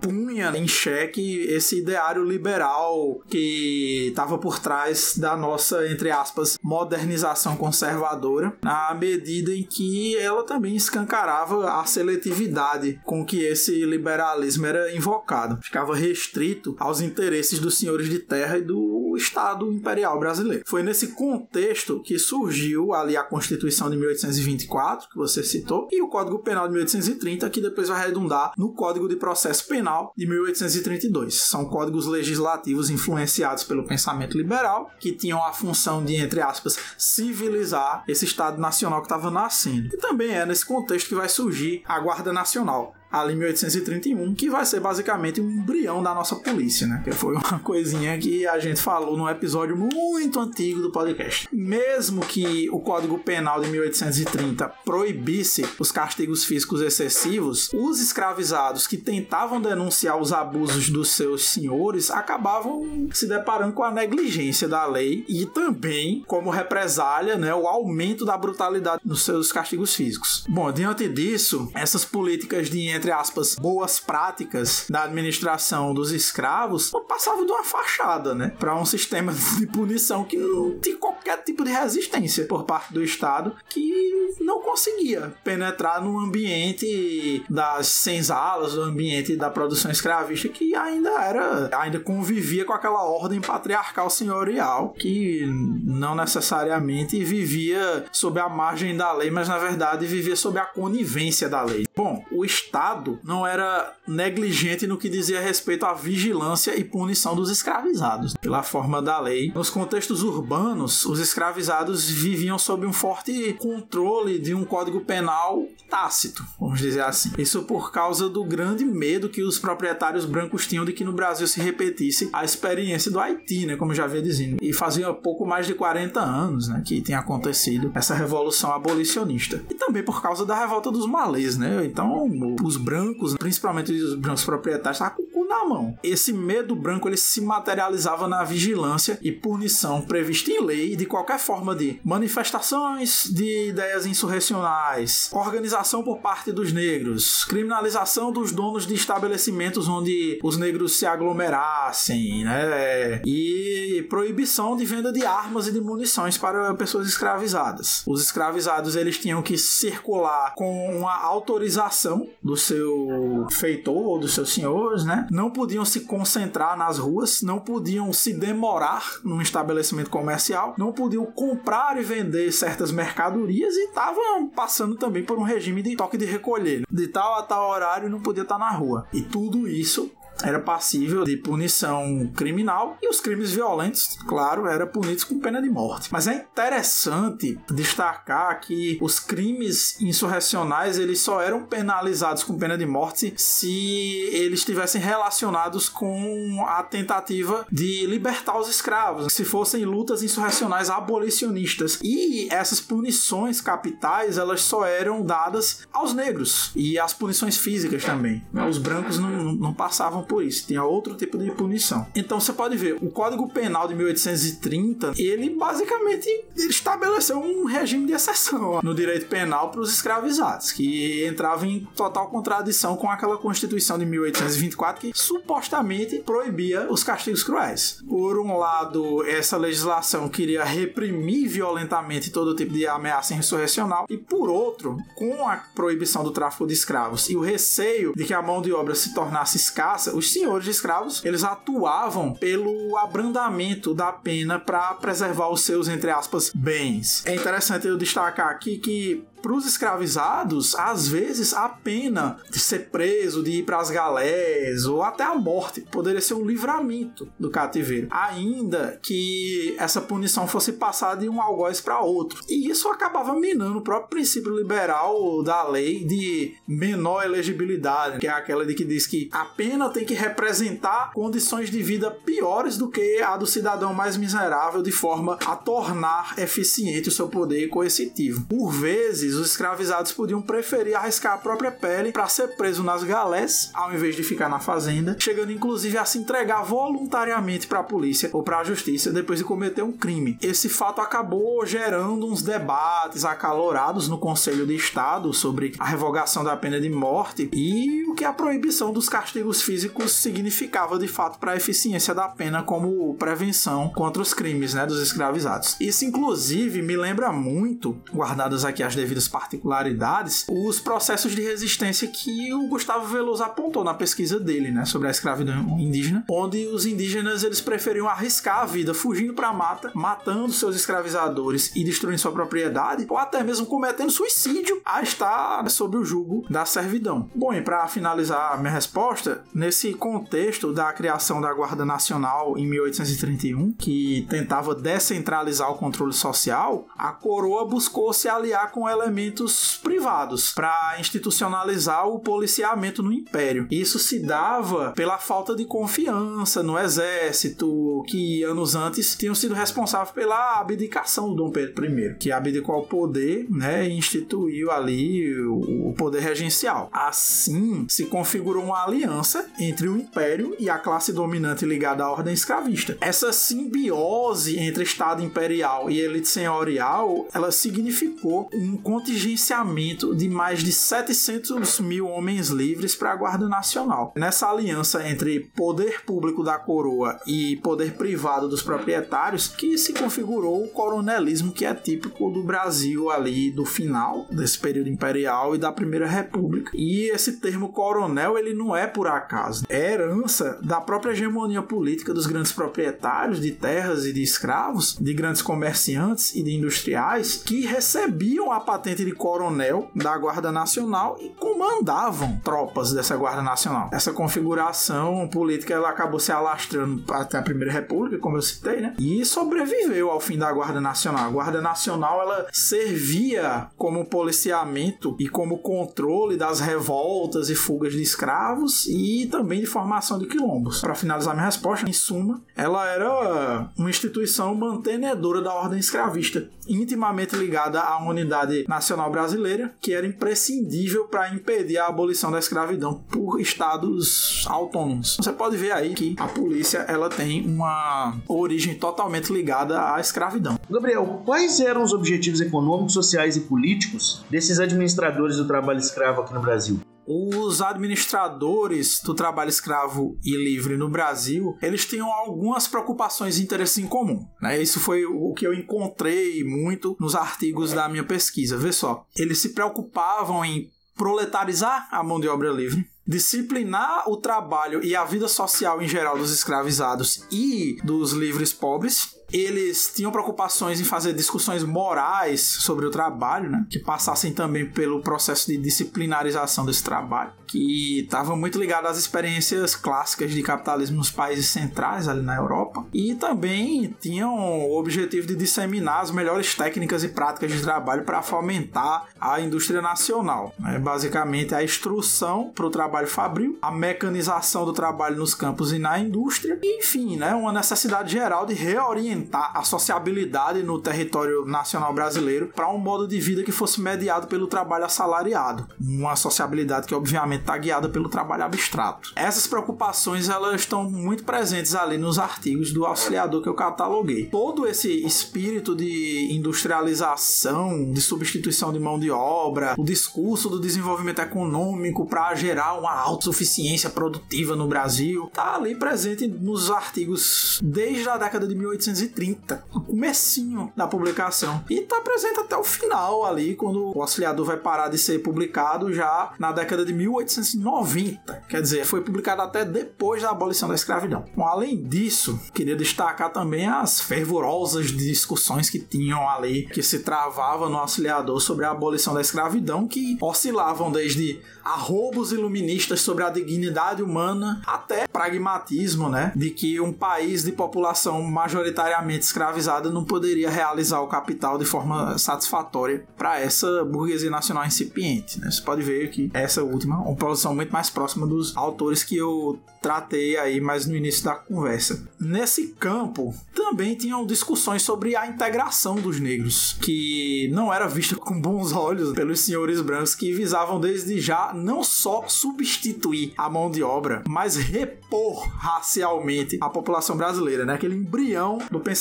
punha em xeque esse ideário liberal que estava por trás da nossa, entre aspas, modernização conservadora, na medida em que ela também escancarava a seletividade com que esse liberalismo era invocado. Ficava restrito aos interesses dos senhores de terra e do Estado imperial brasileiro. Foi nesse contexto que surgiu ali a Constituição de 1820 1824, que você citou, e o Código Penal de 1830, que depois vai redundar no Código de Processo Penal de 1832. São códigos legislativos influenciados pelo pensamento liberal, que tinham a função de, entre aspas, civilizar esse Estado Nacional que estava nascendo. E também é nesse contexto que vai surgir a Guarda Nacional, ali em 1831, que vai ser basicamente um embrião da nossa polícia, né? Que foi uma coisinha que a gente falou num episódio muito antigo do podcast. Mesmo que o Código Penal de 1830 proibisse os castigos físicos excessivos, os escravizados que tentavam denunciar os abusos dos seus senhores acabavam se deparando com a negligência da lei e também, como represália, né, o aumento da brutalidade nos seus castigos físicos. Bom, diante disso, essas políticas de entre aspas, boas práticas da administração dos escravos, passava de uma fachada, né? Para um sistema de punição que não tinha qualquer tipo de resistência por parte do Estado, que não conseguia penetrar no ambiente das senzalas, do ambiente da produção escravista, que ainda era, ainda convivia com aquela ordem patriarcal senhorial, que não necessariamente vivia sob a margem da lei, mas na verdade vivia sob a conivência da lei. Bom, o Estado Estado não era negligente no que dizia respeito à vigilância e punição dos escravizados, pela forma da lei. Nos contextos urbanos, os escravizados viviam sob um forte controle de um código penal tácito, vamos dizer assim. Isso por causa do grande medo que os proprietários brancos tinham de que no Brasil se repetisse a experiência do Haiti, né, como já havia dizendo. E fazia pouco mais de 40 anos, né, que tinha acontecido essa revolução abolicionista. E também por causa da revolta dos malês, né? Então, os brancos, principalmente os brancos proprietários, estavam com o cu na mão. Esse medo branco ele se materializava na vigilância e punição prevista em lei de qualquer forma de manifestações de ideias insurrecionais, organização por parte dos negros, criminalização dos donos de estabelecimentos onde os negros se aglomerassem, né? E proibição de venda de armas e de munições para pessoas escravizadas. Os escravizados eles tinham que circular com uma autorização dos seu feitor ou dos seus senhores, né? Não podiam se concentrar nas ruas, não podiam se demorar num estabelecimento comercial, não podiam comprar e vender certas mercadorias e estavam passando também por um regime de toque de recolher. De tal a tal horário não podia estar na rua. E tudo isso era passível de punição criminal e os crimes violentos, claro, eram punidos com pena de morte. Mas é interessante destacar que os crimes insurrecionais eles só eram penalizados com pena de morte se eles estivessem relacionados com a tentativa de libertar os escravos, se fossem lutas insurrecionais abolicionistas. E essas punições capitais elas só eram dadas aos negros e as punições físicas também. Os brancos não, não passavam por isso, tinha outro tipo de punição. Então você pode ver, o Código Penal de 1830, ele basicamente estabeleceu um regime de exceção no direito penal para os escravizados, que entrava em total contradição com aquela Constituição de 1824 que supostamente proibia os castigos cruéis. Por um lado, essa legislação queria reprimir violentamente todo tipo de ameaça insurrecional, e por outro, com a proibição do tráfico de escravos e o receio de que a mão de obra se tornasse escassa, os senhores de escravos, eles atuavam pelo abrandamento da pena para preservar os seus, entre aspas, bens. É interessante eu destacar aqui que para os escravizados, às vezes a pena de ser preso, de ir para as galés ou até a morte poderia ser um livramento do cativeiro, ainda que essa punição fosse passada de um algoz para outro. E isso acabava minando o próprio princípio liberal da lei de menor elegibilidade, que é aquela de que diz que a pena tem que representar condições de vida piores do que a do cidadão mais miserável, de forma a tornar eficiente o seu poder coercitivo. Por vezes, os escravizados podiam preferir arriscar a própria pele para ser preso nas galés, ao invés de ficar na fazenda, chegando inclusive a se entregar voluntariamente para a polícia ou para a justiça depois de cometer um crime. Esse fato acabou gerando uns debates acalorados no Conselho de Estado sobre a revogação da pena de morte e o que a proibição dos castigos físicos significava de fato para a eficiência da pena como prevenção contra os crimes né, dos escravizados. Isso, inclusive, me lembra muito, guardadas aqui as devidas particularidades, os processos de resistência que o Gustavo Veloso apontou na pesquisa dele, né, sobre a escravidão indígena, onde os indígenas eles preferiam arriscar a vida fugindo para a mata, matando seus escravizadores e destruindo sua propriedade, ou até mesmo cometendo suicídio a estar sob o jugo da servidão. Bom, e para finalizar a minha resposta, nesse contexto da criação da Guarda Nacional em 1831, que tentava descentralizar o controle social, a coroa buscou se aliar com elementos elementos privados para institucionalizar o policiamento no império. Isso se dava pela falta de confiança no exército, que anos antes tinham sido responsáveis pela abdicação do Dom Pedro I, que abdicou ao poder né, e instituiu ali o poder regencial. Assim, se configurou uma aliança entre o império e a classe dominante ligada à ordem escravista. Essa simbiose entre Estado imperial e elite senhorial, ela significou um contingenciamento de mais de 700 mil homens livres para a Guarda Nacional. Nessa aliança entre poder público da coroa e poder privado dos proprietários, que se configurou o coronelismo que é típico do Brasil ali do final desse período imperial e da Primeira República. E esse termo coronel ele não é por acaso, é herança da própria hegemonia política dos grandes proprietários de terras e de escravos, de grandes comerciantes e de industriais que recebiam a patente patente de coronel da Guarda Nacional e comandavam tropas dessa Guarda Nacional. Essa configuração política ela acabou se alastrando até a Primeira República, como eu citei, né? E sobreviveu ao fim da Guarda Nacional. A Guarda Nacional ela servia como policiamento e como controle das revoltas e fugas de escravos e também de formação de quilombos. Para finalizar minha resposta, em suma, ela era uma instituição mantenedora da ordem escravista, intimamente ligada à unidade nacional brasileira, que era imprescindível para impedir a abolição da escravidão por estados autônomos. Você pode ver aí que a polícia ela tem uma origem totalmente ligada à escravidão. Gabriel, quais eram os objetivos econômicos, sociais e políticos desses administradores do trabalho escravo aqui no Brasil? Os administradores do trabalho escravo e livre no Brasil, eles tinham algumas preocupações e interesses em comum. Né? Isso foi o que eu encontrei muito nos artigos da minha pesquisa. Vê só, eles se preocupavam em proletarizar a mão de obra livre, disciplinar o trabalho e a vida social em geral dos escravizados e dos livres pobres, eles tinham preocupações em fazer discussões morais sobre o trabalho, né? Que passassem também pelo processo de disciplinarização desse trabalho, que estava muito ligado às experiências clássicas de capitalismo nos países centrais ali na Europa, e também tinham o objetivo de disseminar as melhores técnicas e práticas de trabalho para fomentar a indústria nacional. Né? Basicamente, a instrução para o trabalho fabril, a mecanização do trabalho nos campos e na indústria, e, enfim, né? uma necessidade geral de reorientar a sociabilidade no território nacional brasileiro para um modo de vida que fosse mediado pelo trabalho assalariado. Uma sociabilidade que, obviamente, está guiada pelo trabalho abstrato. Essas preocupações elas estão muito presentes ali nos artigos do auxiliador que eu cataloguei. Todo esse espírito de industrialização, de substituição de mão de obra, o discurso do desenvolvimento econômico para gerar uma autossuficiência produtiva no Brasil, está ali presente nos artigos desde a década de 1830 1930, no comecinho da publicação. E está presente até o final ali, quando o auxiliador vai parar de ser publicado já na década de 1890. Quer dizer, foi publicado até depois da abolição da escravidão. Bom, além disso, queria destacar também as fervorosas discussões que tinham ali, que se travavam no auxiliador sobre a abolição da escravidão, que oscilavam desde arrobos iluministas sobre a dignidade humana até pragmatismo, né, de que um país de população majoritariamente escravizada não poderia realizar o capital de forma satisfatória para essa burguesia nacional incipiente. Né? Você pode ver que essa última é uma posição muito mais próxima dos autores que eu tratei aí mais no início da conversa. Nesse campo também tinham discussões sobre a integração dos negros, que não era vista com bons olhos pelos senhores brancos que visavam desde já não só substituir a mão de obra, mas repor racialmente a população brasileira, né? Aquele embrião do pensamento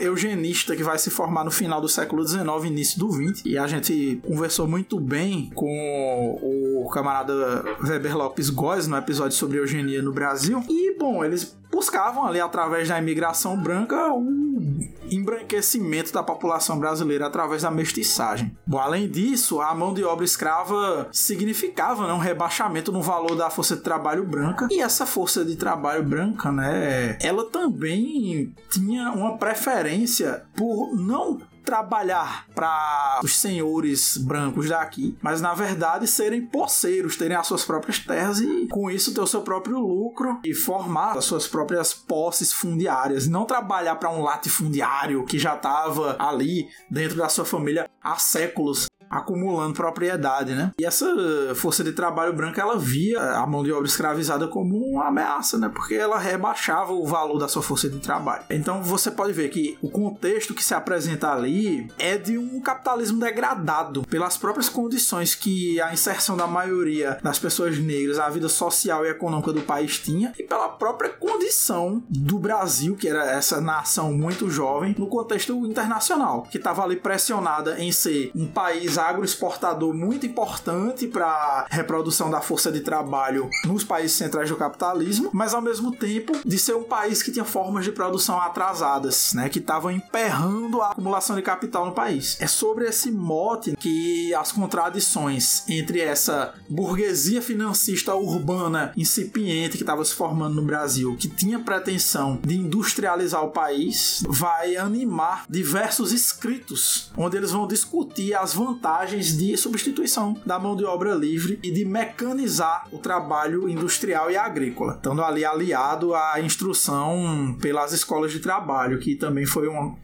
eugenista que vai se formar no final do século XIX, início do XX. E a gente conversou muito bem com o camarada Weber Lopes Góes no episódio sobre eugenia no Brasil. E, bom, eles buscavam ali através da imigração branca o embranquecimento da população brasileira através da mestiçagem. Bom, além disso, a mão de obra escrava significava né, um rebaixamento no valor da força de trabalho branca e essa força de trabalho branca, né, ela também tinha uma preferência por não trabalhar para os senhores brancos daqui, mas na verdade serem poceiros, terem as suas próprias terras e com isso ter o seu próprio lucro e formar as suas próprias posses fundiárias, não trabalhar para um latifundiário que já estava ali dentro da sua família há séculos acumulando propriedade, né? E essa força de trabalho branca ela via a mão de obra escravizada como uma ameaça, né? Porque ela rebaixava o valor da sua força de trabalho. Então você pode ver que o contexto que se apresenta ali é de um capitalismo degradado pelas próprias condições que a inserção da maioria das pessoas negras à vida social e econômica do país tinha e pela própria condição do Brasil, que era essa nação muito jovem, no contexto internacional, que estava ali pressionada em ser um país agroexportador muito importante para reprodução da força de trabalho nos países centrais do capitalismo, mas ao mesmo tempo de ser um país que tinha formas de produção atrasadas, né, que estavam emperrando a acumulação de capital no país. É sobre esse mote que as contradições entre essa burguesia financista urbana incipiente que estava se formando no Brasil, que tinha pretensão de industrializar o país, vai animar diversos escritos onde eles vão discutir as vantagens vantagens de substituição da mão de obra livre e de mecanizar o trabalho industrial e agrícola, estando ali aliado à instrução pelas escolas de trabalho, que também foi um,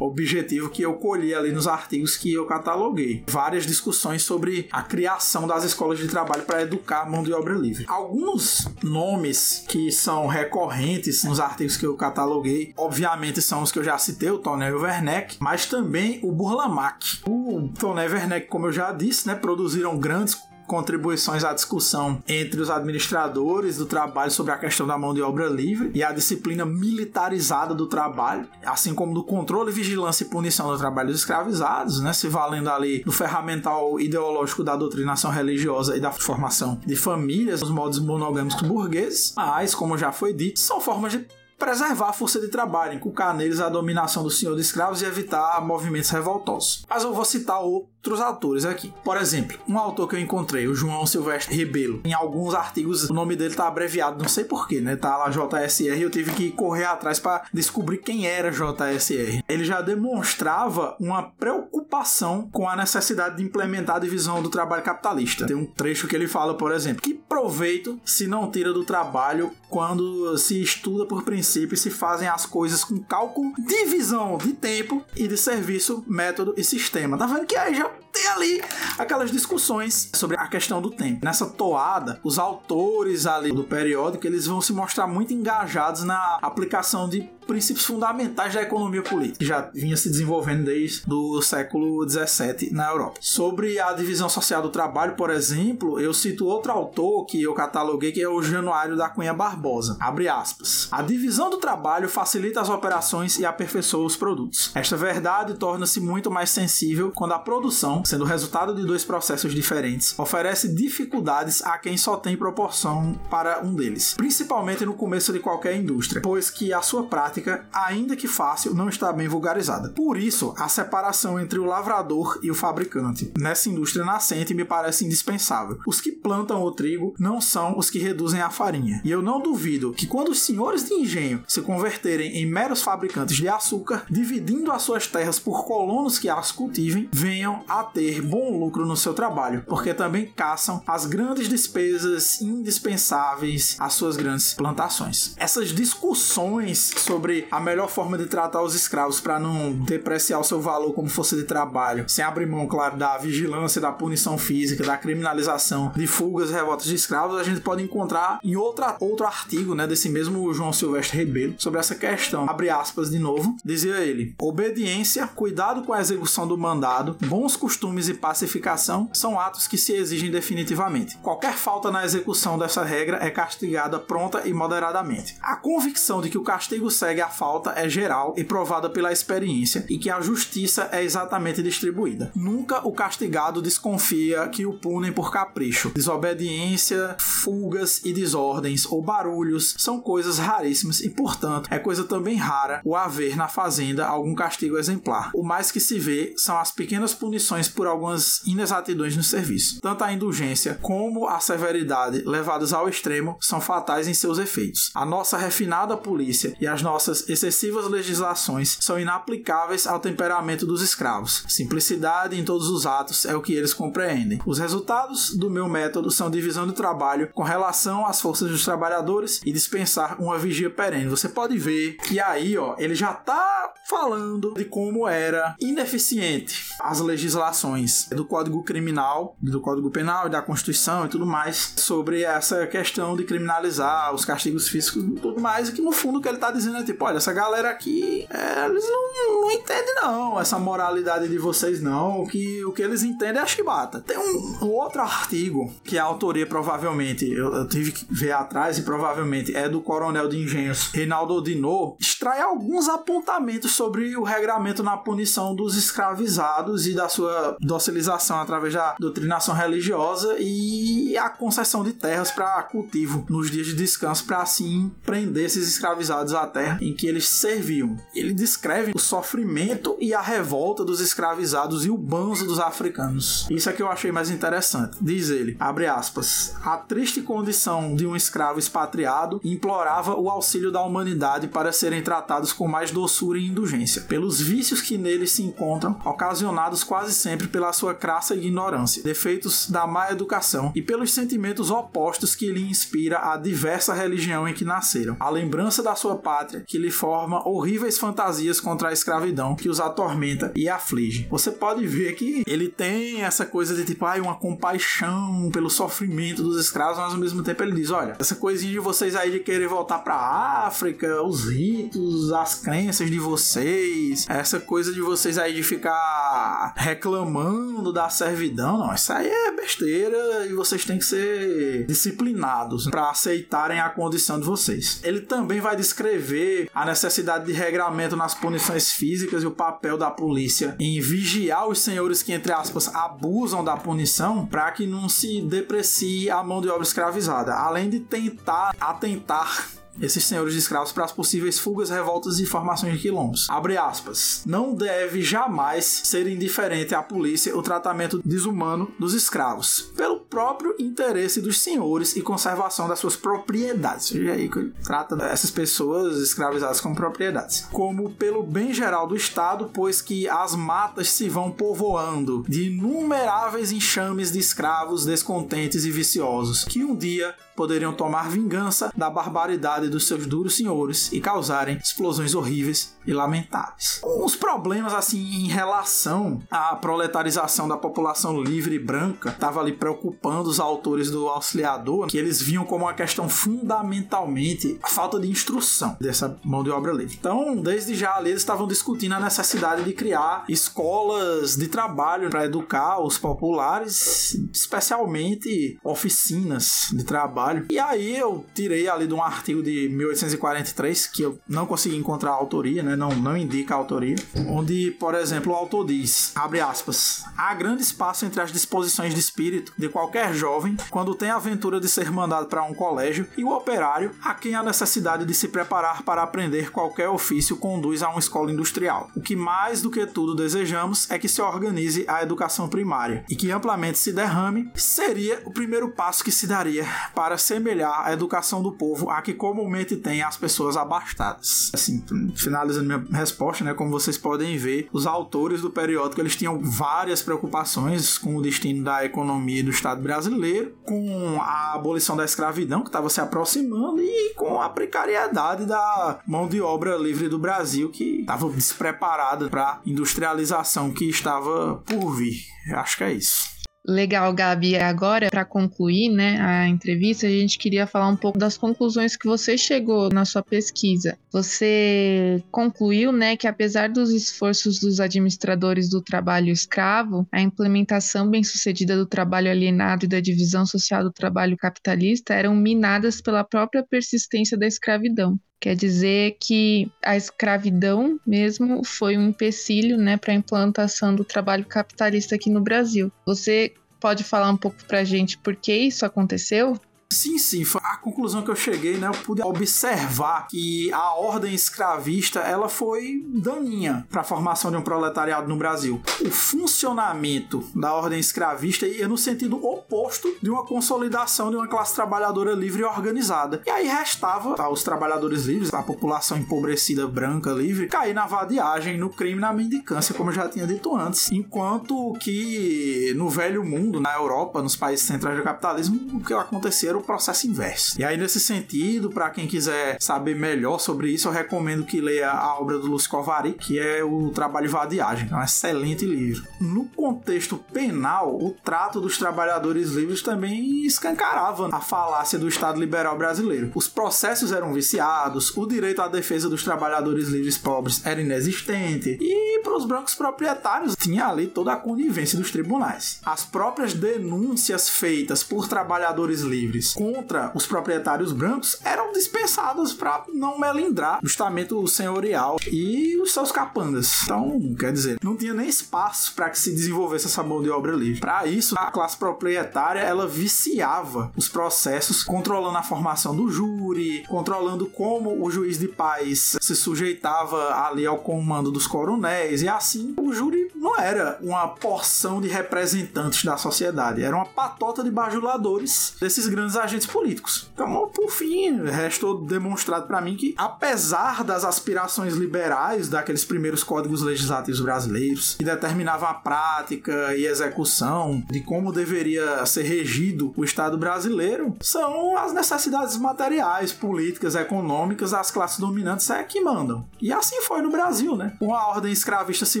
objetivo que eu colhi ali nos artigos que eu cataloguei. Várias discussões sobre a criação das escolas de trabalho para educar a mão de obra livre. Alguns nomes que são recorrentes nos artigos que eu cataloguei, obviamente são os que eu já citei, o Tonel Werneck, mas também o Burlamac. O Tonel Werneck Werneck, como eu já disse, né, produziram grandes contribuições à discussão entre os administradores do trabalho sobre a questão da mão de obra livre e a disciplina militarizada do trabalho, assim como do controle, vigilância e punição do trabalho dos escravizados, né, se valendo ali do ferramental ideológico da doutrinação religiosa e da formação de famílias, os modos monogâmicos burgueses, mas, como já foi dito, são formas de preservar a força de trabalho, inculcar neles a dominação do senhor de escravos e evitar movimentos revoltosos. Mas eu vou citar outros autores aqui. Por exemplo, um autor que eu encontrei, o João Silvestre Rebelo. Em alguns artigos o nome dele tá abreviado, não sei porquê, né? Tá lá JSR eu tive que correr atrás para descobrir quem era JSR. Ele já demonstrava uma preocupação com a necessidade de implementar a divisão do trabalho capitalista. Tem um trecho que ele fala, por exemplo, que proveito se não tira do trabalho quando se estuda por princípio e se fazem as coisas com cálculo, divisão de tempo e de serviço, método e sistema. Tá vendo que aí já tem ali aquelas discussões sobre a questão do tempo. Nessa toada, os autores ali do periódico, eles vão se mostrar muito engajados na aplicação de princípios fundamentais da economia política, que já vinha se desenvolvendo desde o século XVII na Europa. Sobre a divisão social do trabalho, por exemplo, eu cito outro autor que eu cataloguei, que é o Januário da Cunha Barbosa. Abre aspas. A divisão do trabalho facilita as operações e aperfeiçoa os produtos. Esta verdade torna-se muito mais sensível quando a produção, sendo resultado de dois processos diferentes, oferece dificuldades a quem só tem proporção para um deles, principalmente no começo de qualquer indústria, pois que a sua prática prática, ainda que fácil, não está bem vulgarizada. Por isso, a separação entre o lavrador e o fabricante nessa indústria nascente me parece indispensável. Os que plantam o trigo não são os que reduzem a farinha. E eu não duvido que quando os senhores de engenho se converterem em meros fabricantes de açúcar, dividindo as suas terras por colonos que as cultivem, venham a ter bom lucro no seu trabalho, porque também caçam as grandes despesas indispensáveis às suas grandes plantações. Essas discussões sobre sobre a melhor forma de tratar os escravos para não depreciar o seu valor como força de trabalho, sem abrir mão, claro, da vigilância, da punição física, da criminalização de fugas e revoltas de escravos, a gente pode encontrar em outra, outro artigo, né, desse mesmo João Silvestre Rebelo, sobre essa questão. Abre aspas de novo, dizia ele: obediência, cuidado com a execução do mandado, bons costumes e pacificação são atos que se exigem definitivamente. Qualquer falta na execução dessa regra é castigada pronta e moderadamente. A convicção de que o castigo segue segue a falta é geral e provada pela experiência e que a justiça é exatamente distribuída. Nunca o castigado desconfia que o punem por capricho. Desobediência, fugas e desordens ou barulhos são coisas raríssimas e, portanto, é coisa também rara o haver na fazenda algum castigo exemplar. O mais que se vê são as pequenas punições por algumas inexatidões no serviço. Tanto a indulgência como a severidade levadas ao extremo são fatais em seus efeitos. A nossa refinada polícia e as nossas nossas excessivas legislações são inaplicáveis ao temperamento dos escravos. Simplicidade em todos os atos é o que eles compreendem. Os resultados do meu método são divisão do trabalho com relação às forças dos trabalhadores e dispensar uma vigia perene. Você pode ver que aí, ó, ele já tá falando de como era ineficiente as legislações do Código Criminal, do Código Penal e da Constituição e tudo mais sobre essa questão de criminalizar os castigos físicos e tudo mais, e que no fundo o que ele tá dizendo é tipo, olha, essa galera aqui, é, eles não, não entendem não essa moralidade de vocês não, que o que eles entendem é a chibata. Tem um, um outro artigo que a autoria provavelmente, eu, eu, tive que ver atrás e provavelmente é do coronel de engenhos Reinaldo Dinot, extrai alguns apontamentos sobre o regramento na punição dos escravizados e da sua docilização através da doutrinação religiosa e a concessão de terras para cultivo nos dias de descanso para assim prender esses escravizados à terra em que eles serviam. Ele descreve o sofrimento e a revolta dos escravizados e o banzo dos africanos. Isso é que eu achei mais interessante. Diz ele, abre aspas, a triste condição de um escravo expatriado implorava o auxílio da humanidade para serem tratados com mais doçura e indulgência, pelos vícios que neles se encontram, ocasionados quase sempre pela sua crassa ignorância, defeitos da má educação e pelos sentimentos opostos que lhe inspira a diversa religião em que nasceram. A lembrança da sua pátria que lhe forma horríveis fantasias contra a escravidão que os atormenta e aflige. Você pode ver que ele tem essa coisa de tipo, ai, uma compaixão pelo sofrimento dos escravos, mas ao mesmo tempo ele diz: olha, essa coisinha de vocês aí de querer voltar pra África, os ritos, as crenças de vocês, essa coisa de vocês aí de ficar reclamando da servidão, não, isso aí é besteira e vocês têm que ser disciplinados para aceitarem a condição de vocês. Ele também vai descrever a necessidade de regramento nas punições físicas e o papel da polícia em vigiar os senhores que, entre aspas, abusam da punição para que não se deprecie a mão de obra escravizada, além de tentar atentar esses senhores de escravos para as possíveis fugas, revoltas e formações de quilombos. Abre aspas. Não deve jamais ser indiferente à polícia o tratamento desumano dos escravos, pelo próprio interesse dos senhores e conservação das suas propriedades. Veja aí que trata essas pessoas escravizadas como propriedades. Como pelo bem geral do Estado, pois que as matas se vão povoando de inumeráveis enxames de escravos descontentes e viciosos, que um dia poderiam tomar vingança da barbaridade dos seus duros senhores e causarem explosões horríveis e lamentáveis. Os problemas assim em relação à proletarização da população livre e branca estava ali preocupando os autores do Auxiliador, que eles viam como uma questão fundamentalmente a falta de instrução dessa mão de obra livre. Então, desde já ali eles estavam discutindo a necessidade de criar escolas de trabalho para educar os populares, especialmente oficinas de trabalho. E aí eu tirei ali de um artigo de 1843 que eu não consegui encontrar a autoria, né? Não, não indica a autoria, onde, por exemplo, o autor diz, abre aspas, há grande espaço entre as disposições de espírito de qualquer jovem quando tem a aventura de ser mandado para um colégio e o operário a quem a necessidade de se preparar para aprender qualquer ofício conduz a uma escola industrial. O que mais do que tudo desejamos é que se organize a educação primária e que amplamente se derrame seria o primeiro passo que se daria para semelhar a educação do povo a que comumente tem as pessoas abastadas. Assim, finalizando minha resposta, né, como vocês podem ver, os autores do periódico eles tinham várias preocupações com o destino da economia do Estado brasileiro, com a abolição da escravidão que estava se aproximando e com a precariedade da mão de obra livre do Brasil que estava despreparada para a industrialização que estava por vir. Acho que é isso. Legal, Gabi. Agora, para concluir né, a entrevista, a gente queria falar um pouco das conclusões que você chegou na sua pesquisa. Você concluiu né, que, apesar dos esforços dos administradores do trabalho escravo, a implementação bem-sucedida do trabalho alienado e da divisão social do trabalho capitalista eram minadas pela própria persistência da escravidão. Quer dizer que a escravidão mesmo foi um empecilho né, para a implantação do trabalho capitalista aqui no Brasil. Você pode falar um pouco para a gente por que isso aconteceu? Sim, sim, a conclusão que eu cheguei, né? Eu pude observar que a ordem escravista ela foi daninha para a formação de um proletariado no Brasil. O funcionamento da ordem escravista ia no sentido oposto de uma consolidação de uma classe trabalhadora livre e organizada. E aí restava aos trabalhadores livres, a população empobrecida branca livre, cair na vadiagem, no crime, na mendicância, como eu já tinha dito antes. Enquanto que no velho mundo, na Europa, nos países centrais do capitalismo, o que acontecia era o processo inverso. E aí, nesse sentido, para quem quiser saber melhor sobre isso, eu recomendo que leia a obra do Lúcio Kovarik, que é o Trabalho e Vadiagem, é um excelente livro. No contexto penal, o trato dos trabalhadores livres também escancarava a falácia do Estado liberal brasileiro. Os processos eram viciados, o direito à defesa dos trabalhadores livres pobres era inexistente, e para os brancos proprietários tinha ali toda a conivência dos tribunais. As próprias denúncias feitas por trabalhadores livres contra os proprietários brancos eram dispensadas para não melindrar o estamento senhorial e os seus capangas. Então, quer dizer, não tinha nem espaço para que se desenvolvesse essa mão de obra livre. Para isso, a classe proprietária ela viciava os processos, controlando a formação do júri, controlando como o juiz de paz se sujeitava ali ao comando dos coronéis e assim o júri não era uma porção de representantes da sociedade, era uma patota de bajuladores desses grandes agentes políticos. Então, por fim, restou demonstrado para mim que, apesar das aspirações liberais daqueles primeiros códigos legislativos brasileiros, que determinavam a prática e execução de como deveria ser regido o Estado brasileiro, são as necessidades materiais, políticas, econômicas das classes dominantes é que mandam. E assim foi no Brasil, né? Com a ordem escravista se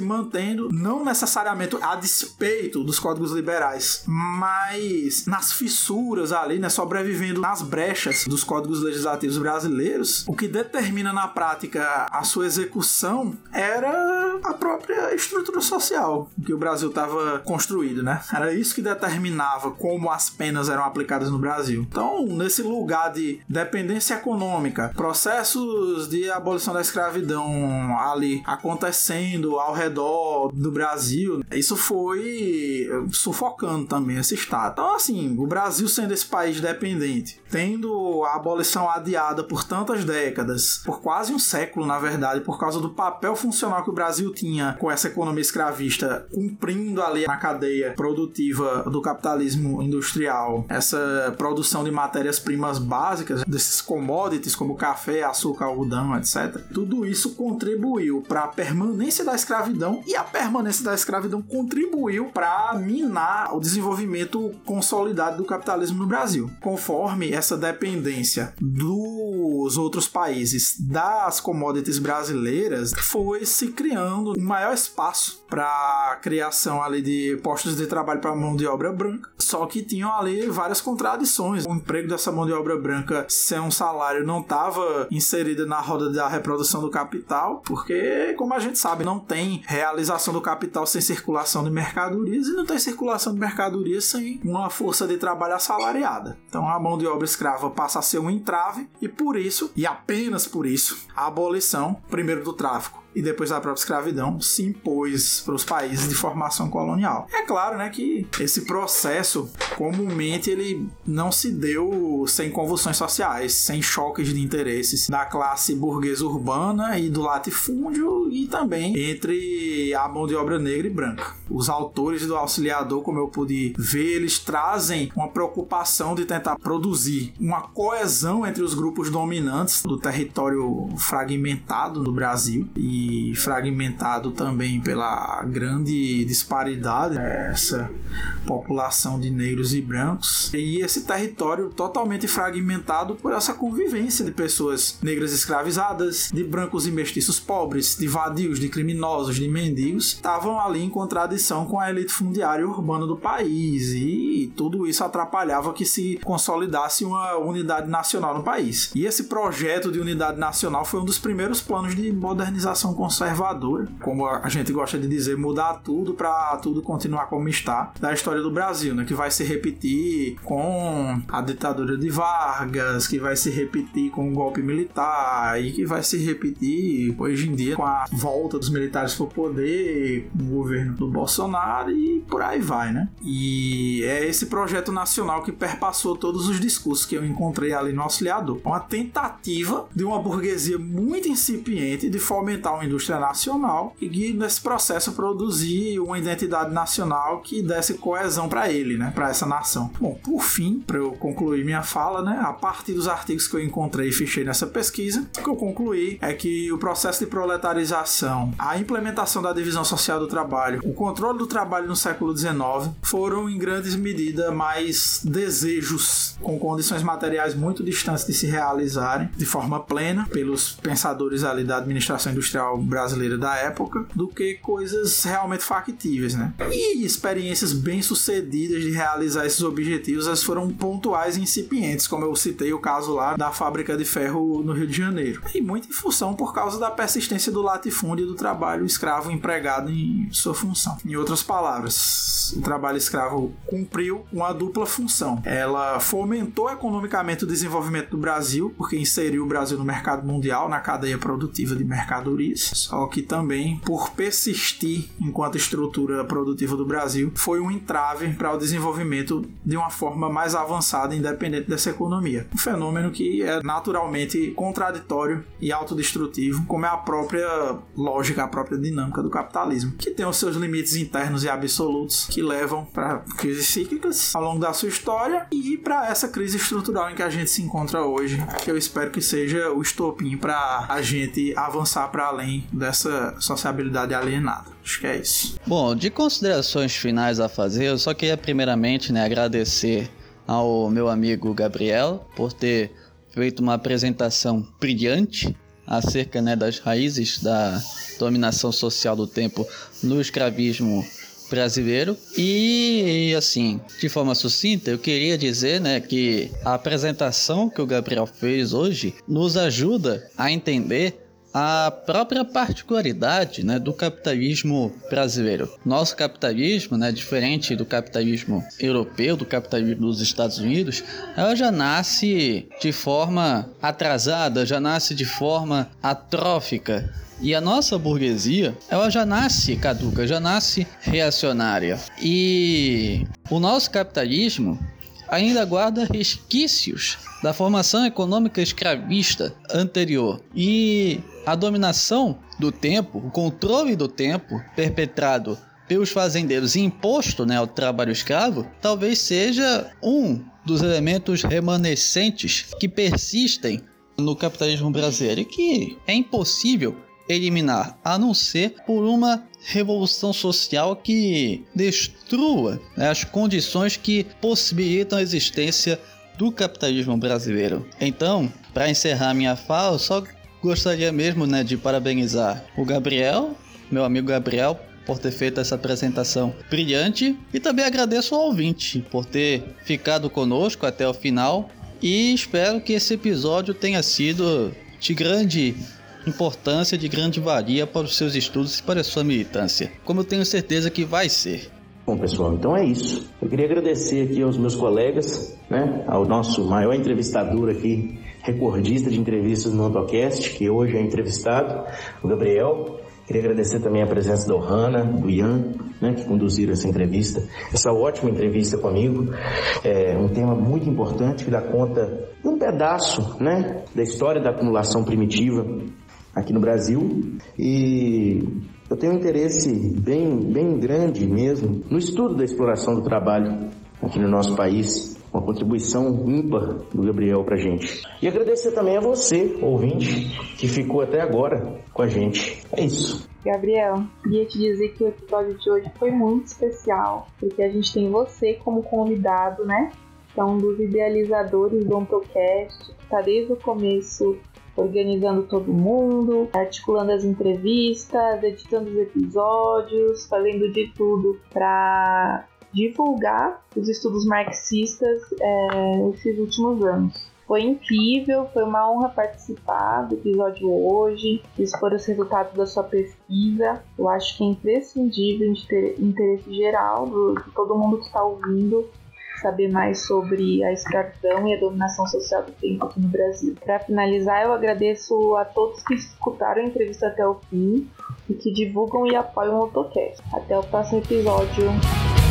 mantendo, não necessariamente a despeito dos códigos liberais, mas nas fissuras ali, né? Sobrevivendo nas brechas dos códigos legislativos brasileiros, o que determina na prática a sua execução era a própria estrutura social que o Brasil estava construído, né? Era isso que determinava como as penas eram aplicadas no Brasil. Então, nesse lugar de dependência econômica, processos de abolição da escravidão ali acontecendo ao redor do Brasil, isso foi sufocando também esse estado. Então, assim, o Brasil sendo esse país dependente, tendo a abolição adiada por tantas décadas, por quase um século, na verdade, por causa do papel funcional que o Brasil tinha com essa economia escravista, cumprindo ali na cadeia produtiva do capitalismo industrial, essa produção de matérias-primas básicas, desses commodities como café, açúcar, algodão, etc. Tudo isso contribuiu para a permanência da escravidão e a permanência da escravidão contribuiu para minar o desenvolvimento consolidado do capitalismo no Brasil. Conforme essa dependência dos outros países das commodities brasileiras, foi se criando um maior espaço para a criação ali de postos de trabalho para mão de obra branca. Só que tinham ali várias contradições. O emprego dessa mão de obra branca sem um salário não estava inserido na roda da reprodução do capital, porque, como a gente sabe, não tem realização do capital sem circulação de mercadorias e não tem circulação de mercadorias sem uma força de trabalho assalariada. Então a mão de obra escrava passa a ser um entrave e por isso, e apenas por isso, a abolição, primeiro do tráfico e depois da própria escravidão se impôs para os países de formação colonial. É claro, né, que esse processo comumente ele não se deu sem convulsões sociais, sem choques de interesses da classe burguesa urbana e do latifúndio e também entre a mão de obra negra e branca. Os autores do Auxiliador, como eu pude ver, eles trazem uma preocupação de tentar produzir uma coesão entre os grupos dominantes do território fragmentado do Brasil e fragmentado também pela grande disparidade, essa população de negros e brancos, e esse território totalmente fragmentado por essa convivência de pessoas negras escravizadas, de brancos e mestiços pobres, de vadios, de criminosos, de mendigos, estavam ali em contradição com a elite fundiária urbana do país, e tudo isso atrapalhava que se consolidasse uma unidade nacional no país. E esse projeto de unidade nacional foi um dos primeiros planos de modernização conservadora, como a gente gosta de dizer, mudar tudo para tudo continuar como está, da história do Brasil, né? Que vai se repetir com a ditadura de Vargas, que vai se repetir com o golpe militar e que vai se repetir hoje em dia com a volta dos militares para o poder, o governo do Bolsonaro e por aí vai, né? E é esse projeto nacional que perpassou todos os discursos que eu encontrei ali no Auxiliador. Uma tentativa de uma burguesia muito incipiente de fomentar uma indústria nacional e que nesse processo produzir uma identidade nacional que desse coesão para ele, né, para essa nação. Bom, por fim, para eu concluir minha fala, né, a partir dos artigos que eu encontrei e fechei nessa pesquisa, o que eu concluí é que o processo de proletarização, a implementação da divisão social do trabalho, o controle do trabalho no século XIX foram em grandes medida mais desejos com condições materiais muito distantes de se realizarem de forma plena pelos pensadores ali da administração industrial brasileira da época do que coisas realmente factíveis, né? E experiências bem-sucedidas de realizar esses objetivos elas foram pontuais e incipientes, como eu citei o caso lá da fábrica de ferro no Rio de Janeiro. E muito em função por causa da persistência do latifúndio e do trabalho escravo empregado em sua função. Em outras palavras, o trabalho escravo cumpriu uma dupla função. Ela fomentou economicamente o desenvolvimento do Brasil, porque inseriu o Brasil no mercado mundial, na cadeia produtiva de mercadorias, só que também, por persistir enquanto estrutura produtiva do Brasil, foi um entrave para o desenvolvimento de uma forma mais avançada, independente dessa economia. Um fenômeno que é naturalmente contraditório e autodestrutivo, como é a própria lógica, a própria dinâmica do capitalismo, que tem os seus limites internos e absolutos que levam para crises cíclicas ao longo da sua história e para essa crise estrutural em que a gente se encontra hoje, que eu espero que seja o estopim para a gente avançar para além além dessa sociabilidade alienada. Acho que é isso. Bom, de considerações finais a fazer, eu só queria primeiramente né, agradecer ao meu amigo Gabriel por ter feito uma apresentação brilhante acerca né, das raízes da dominação social do tempo no escravismo brasileiro. E assim, de forma sucinta, eu queria dizer, né, que a apresentação que o Gabriel fez hoje nos ajuda a entender a própria particularidade né, do capitalismo brasileiro. Nosso capitalismo, né, diferente do capitalismo europeu, do capitalismo dos Estados Unidos, ela já nasce de forma atrasada, já nasce de forma atrófica. E a nossa burguesia, ela já nasce caduca, já nasce reacionária. E o nosso capitalismo ainda guarda resquícios da formação econômica escravista anterior. E a dominação do tempo, o controle do tempo perpetrado pelos fazendeiros e imposto né, ao trabalho escravo, talvez seja um dos elementos remanescentes que persistem no capitalismo brasileiro e que é impossível eliminar, a não ser por uma revolução social que destrua né, as condições que possibilitam a existência do capitalismo brasileiro. Então, para encerrar minha fala, só gostaria mesmo né, de parabenizar o Gabriel, meu amigo Gabriel, por ter feito essa apresentação brilhante e também agradeço ao ouvinte por ter ficado conosco até o final e espero que esse episódio tenha sido de grande importância de grande valia para os seus estudos e para a sua militância, como eu tenho certeza que vai ser. Bom, pessoal, então é isso. Eu queria agradecer aqui aos meus colegas, né, ao nosso maior entrevistador aqui, recordista de entrevistas no AutoCast, que hoje é entrevistado, o Gabriel. Queria agradecer também a presença da Ohana, do Ian, né, que conduziram essa entrevista, essa ótima entrevista comigo. É um tema muito importante que dá conta de um pedaço né, da história da acumulação primitiva aqui no Brasil e eu tenho um interesse bem, bem grande mesmo no estudo da exploração do trabalho aqui no nosso país. Uma contribuição ímpar do Gabriel pra gente. E agradecer também a você, ouvinte, que ficou até agora com a gente. É isso. Gabriel, queria te dizer que o episódio de hoje foi muito especial, porque a gente tem você como convidado, né? Que é um dos idealizadores do Ontocast, que tá desde o começo organizando todo mundo, articulando as entrevistas, editando os episódios, fazendo de tudo para divulgar os estudos marxistas é, esses últimos anos. Foi incrível, foi uma honra participar do episódio hoje, expor os resultados da sua pesquisa. Eu acho que é imprescindível de ter interesse geral do, de todo mundo que está ouvindo saber mais sobre a escravidão e a dominação social do tempo aqui no Brasil. Para finalizar, eu agradeço a todos que escutaram a entrevista até o fim e que divulgam e apoiam o AutoCast. Até o próximo episódio.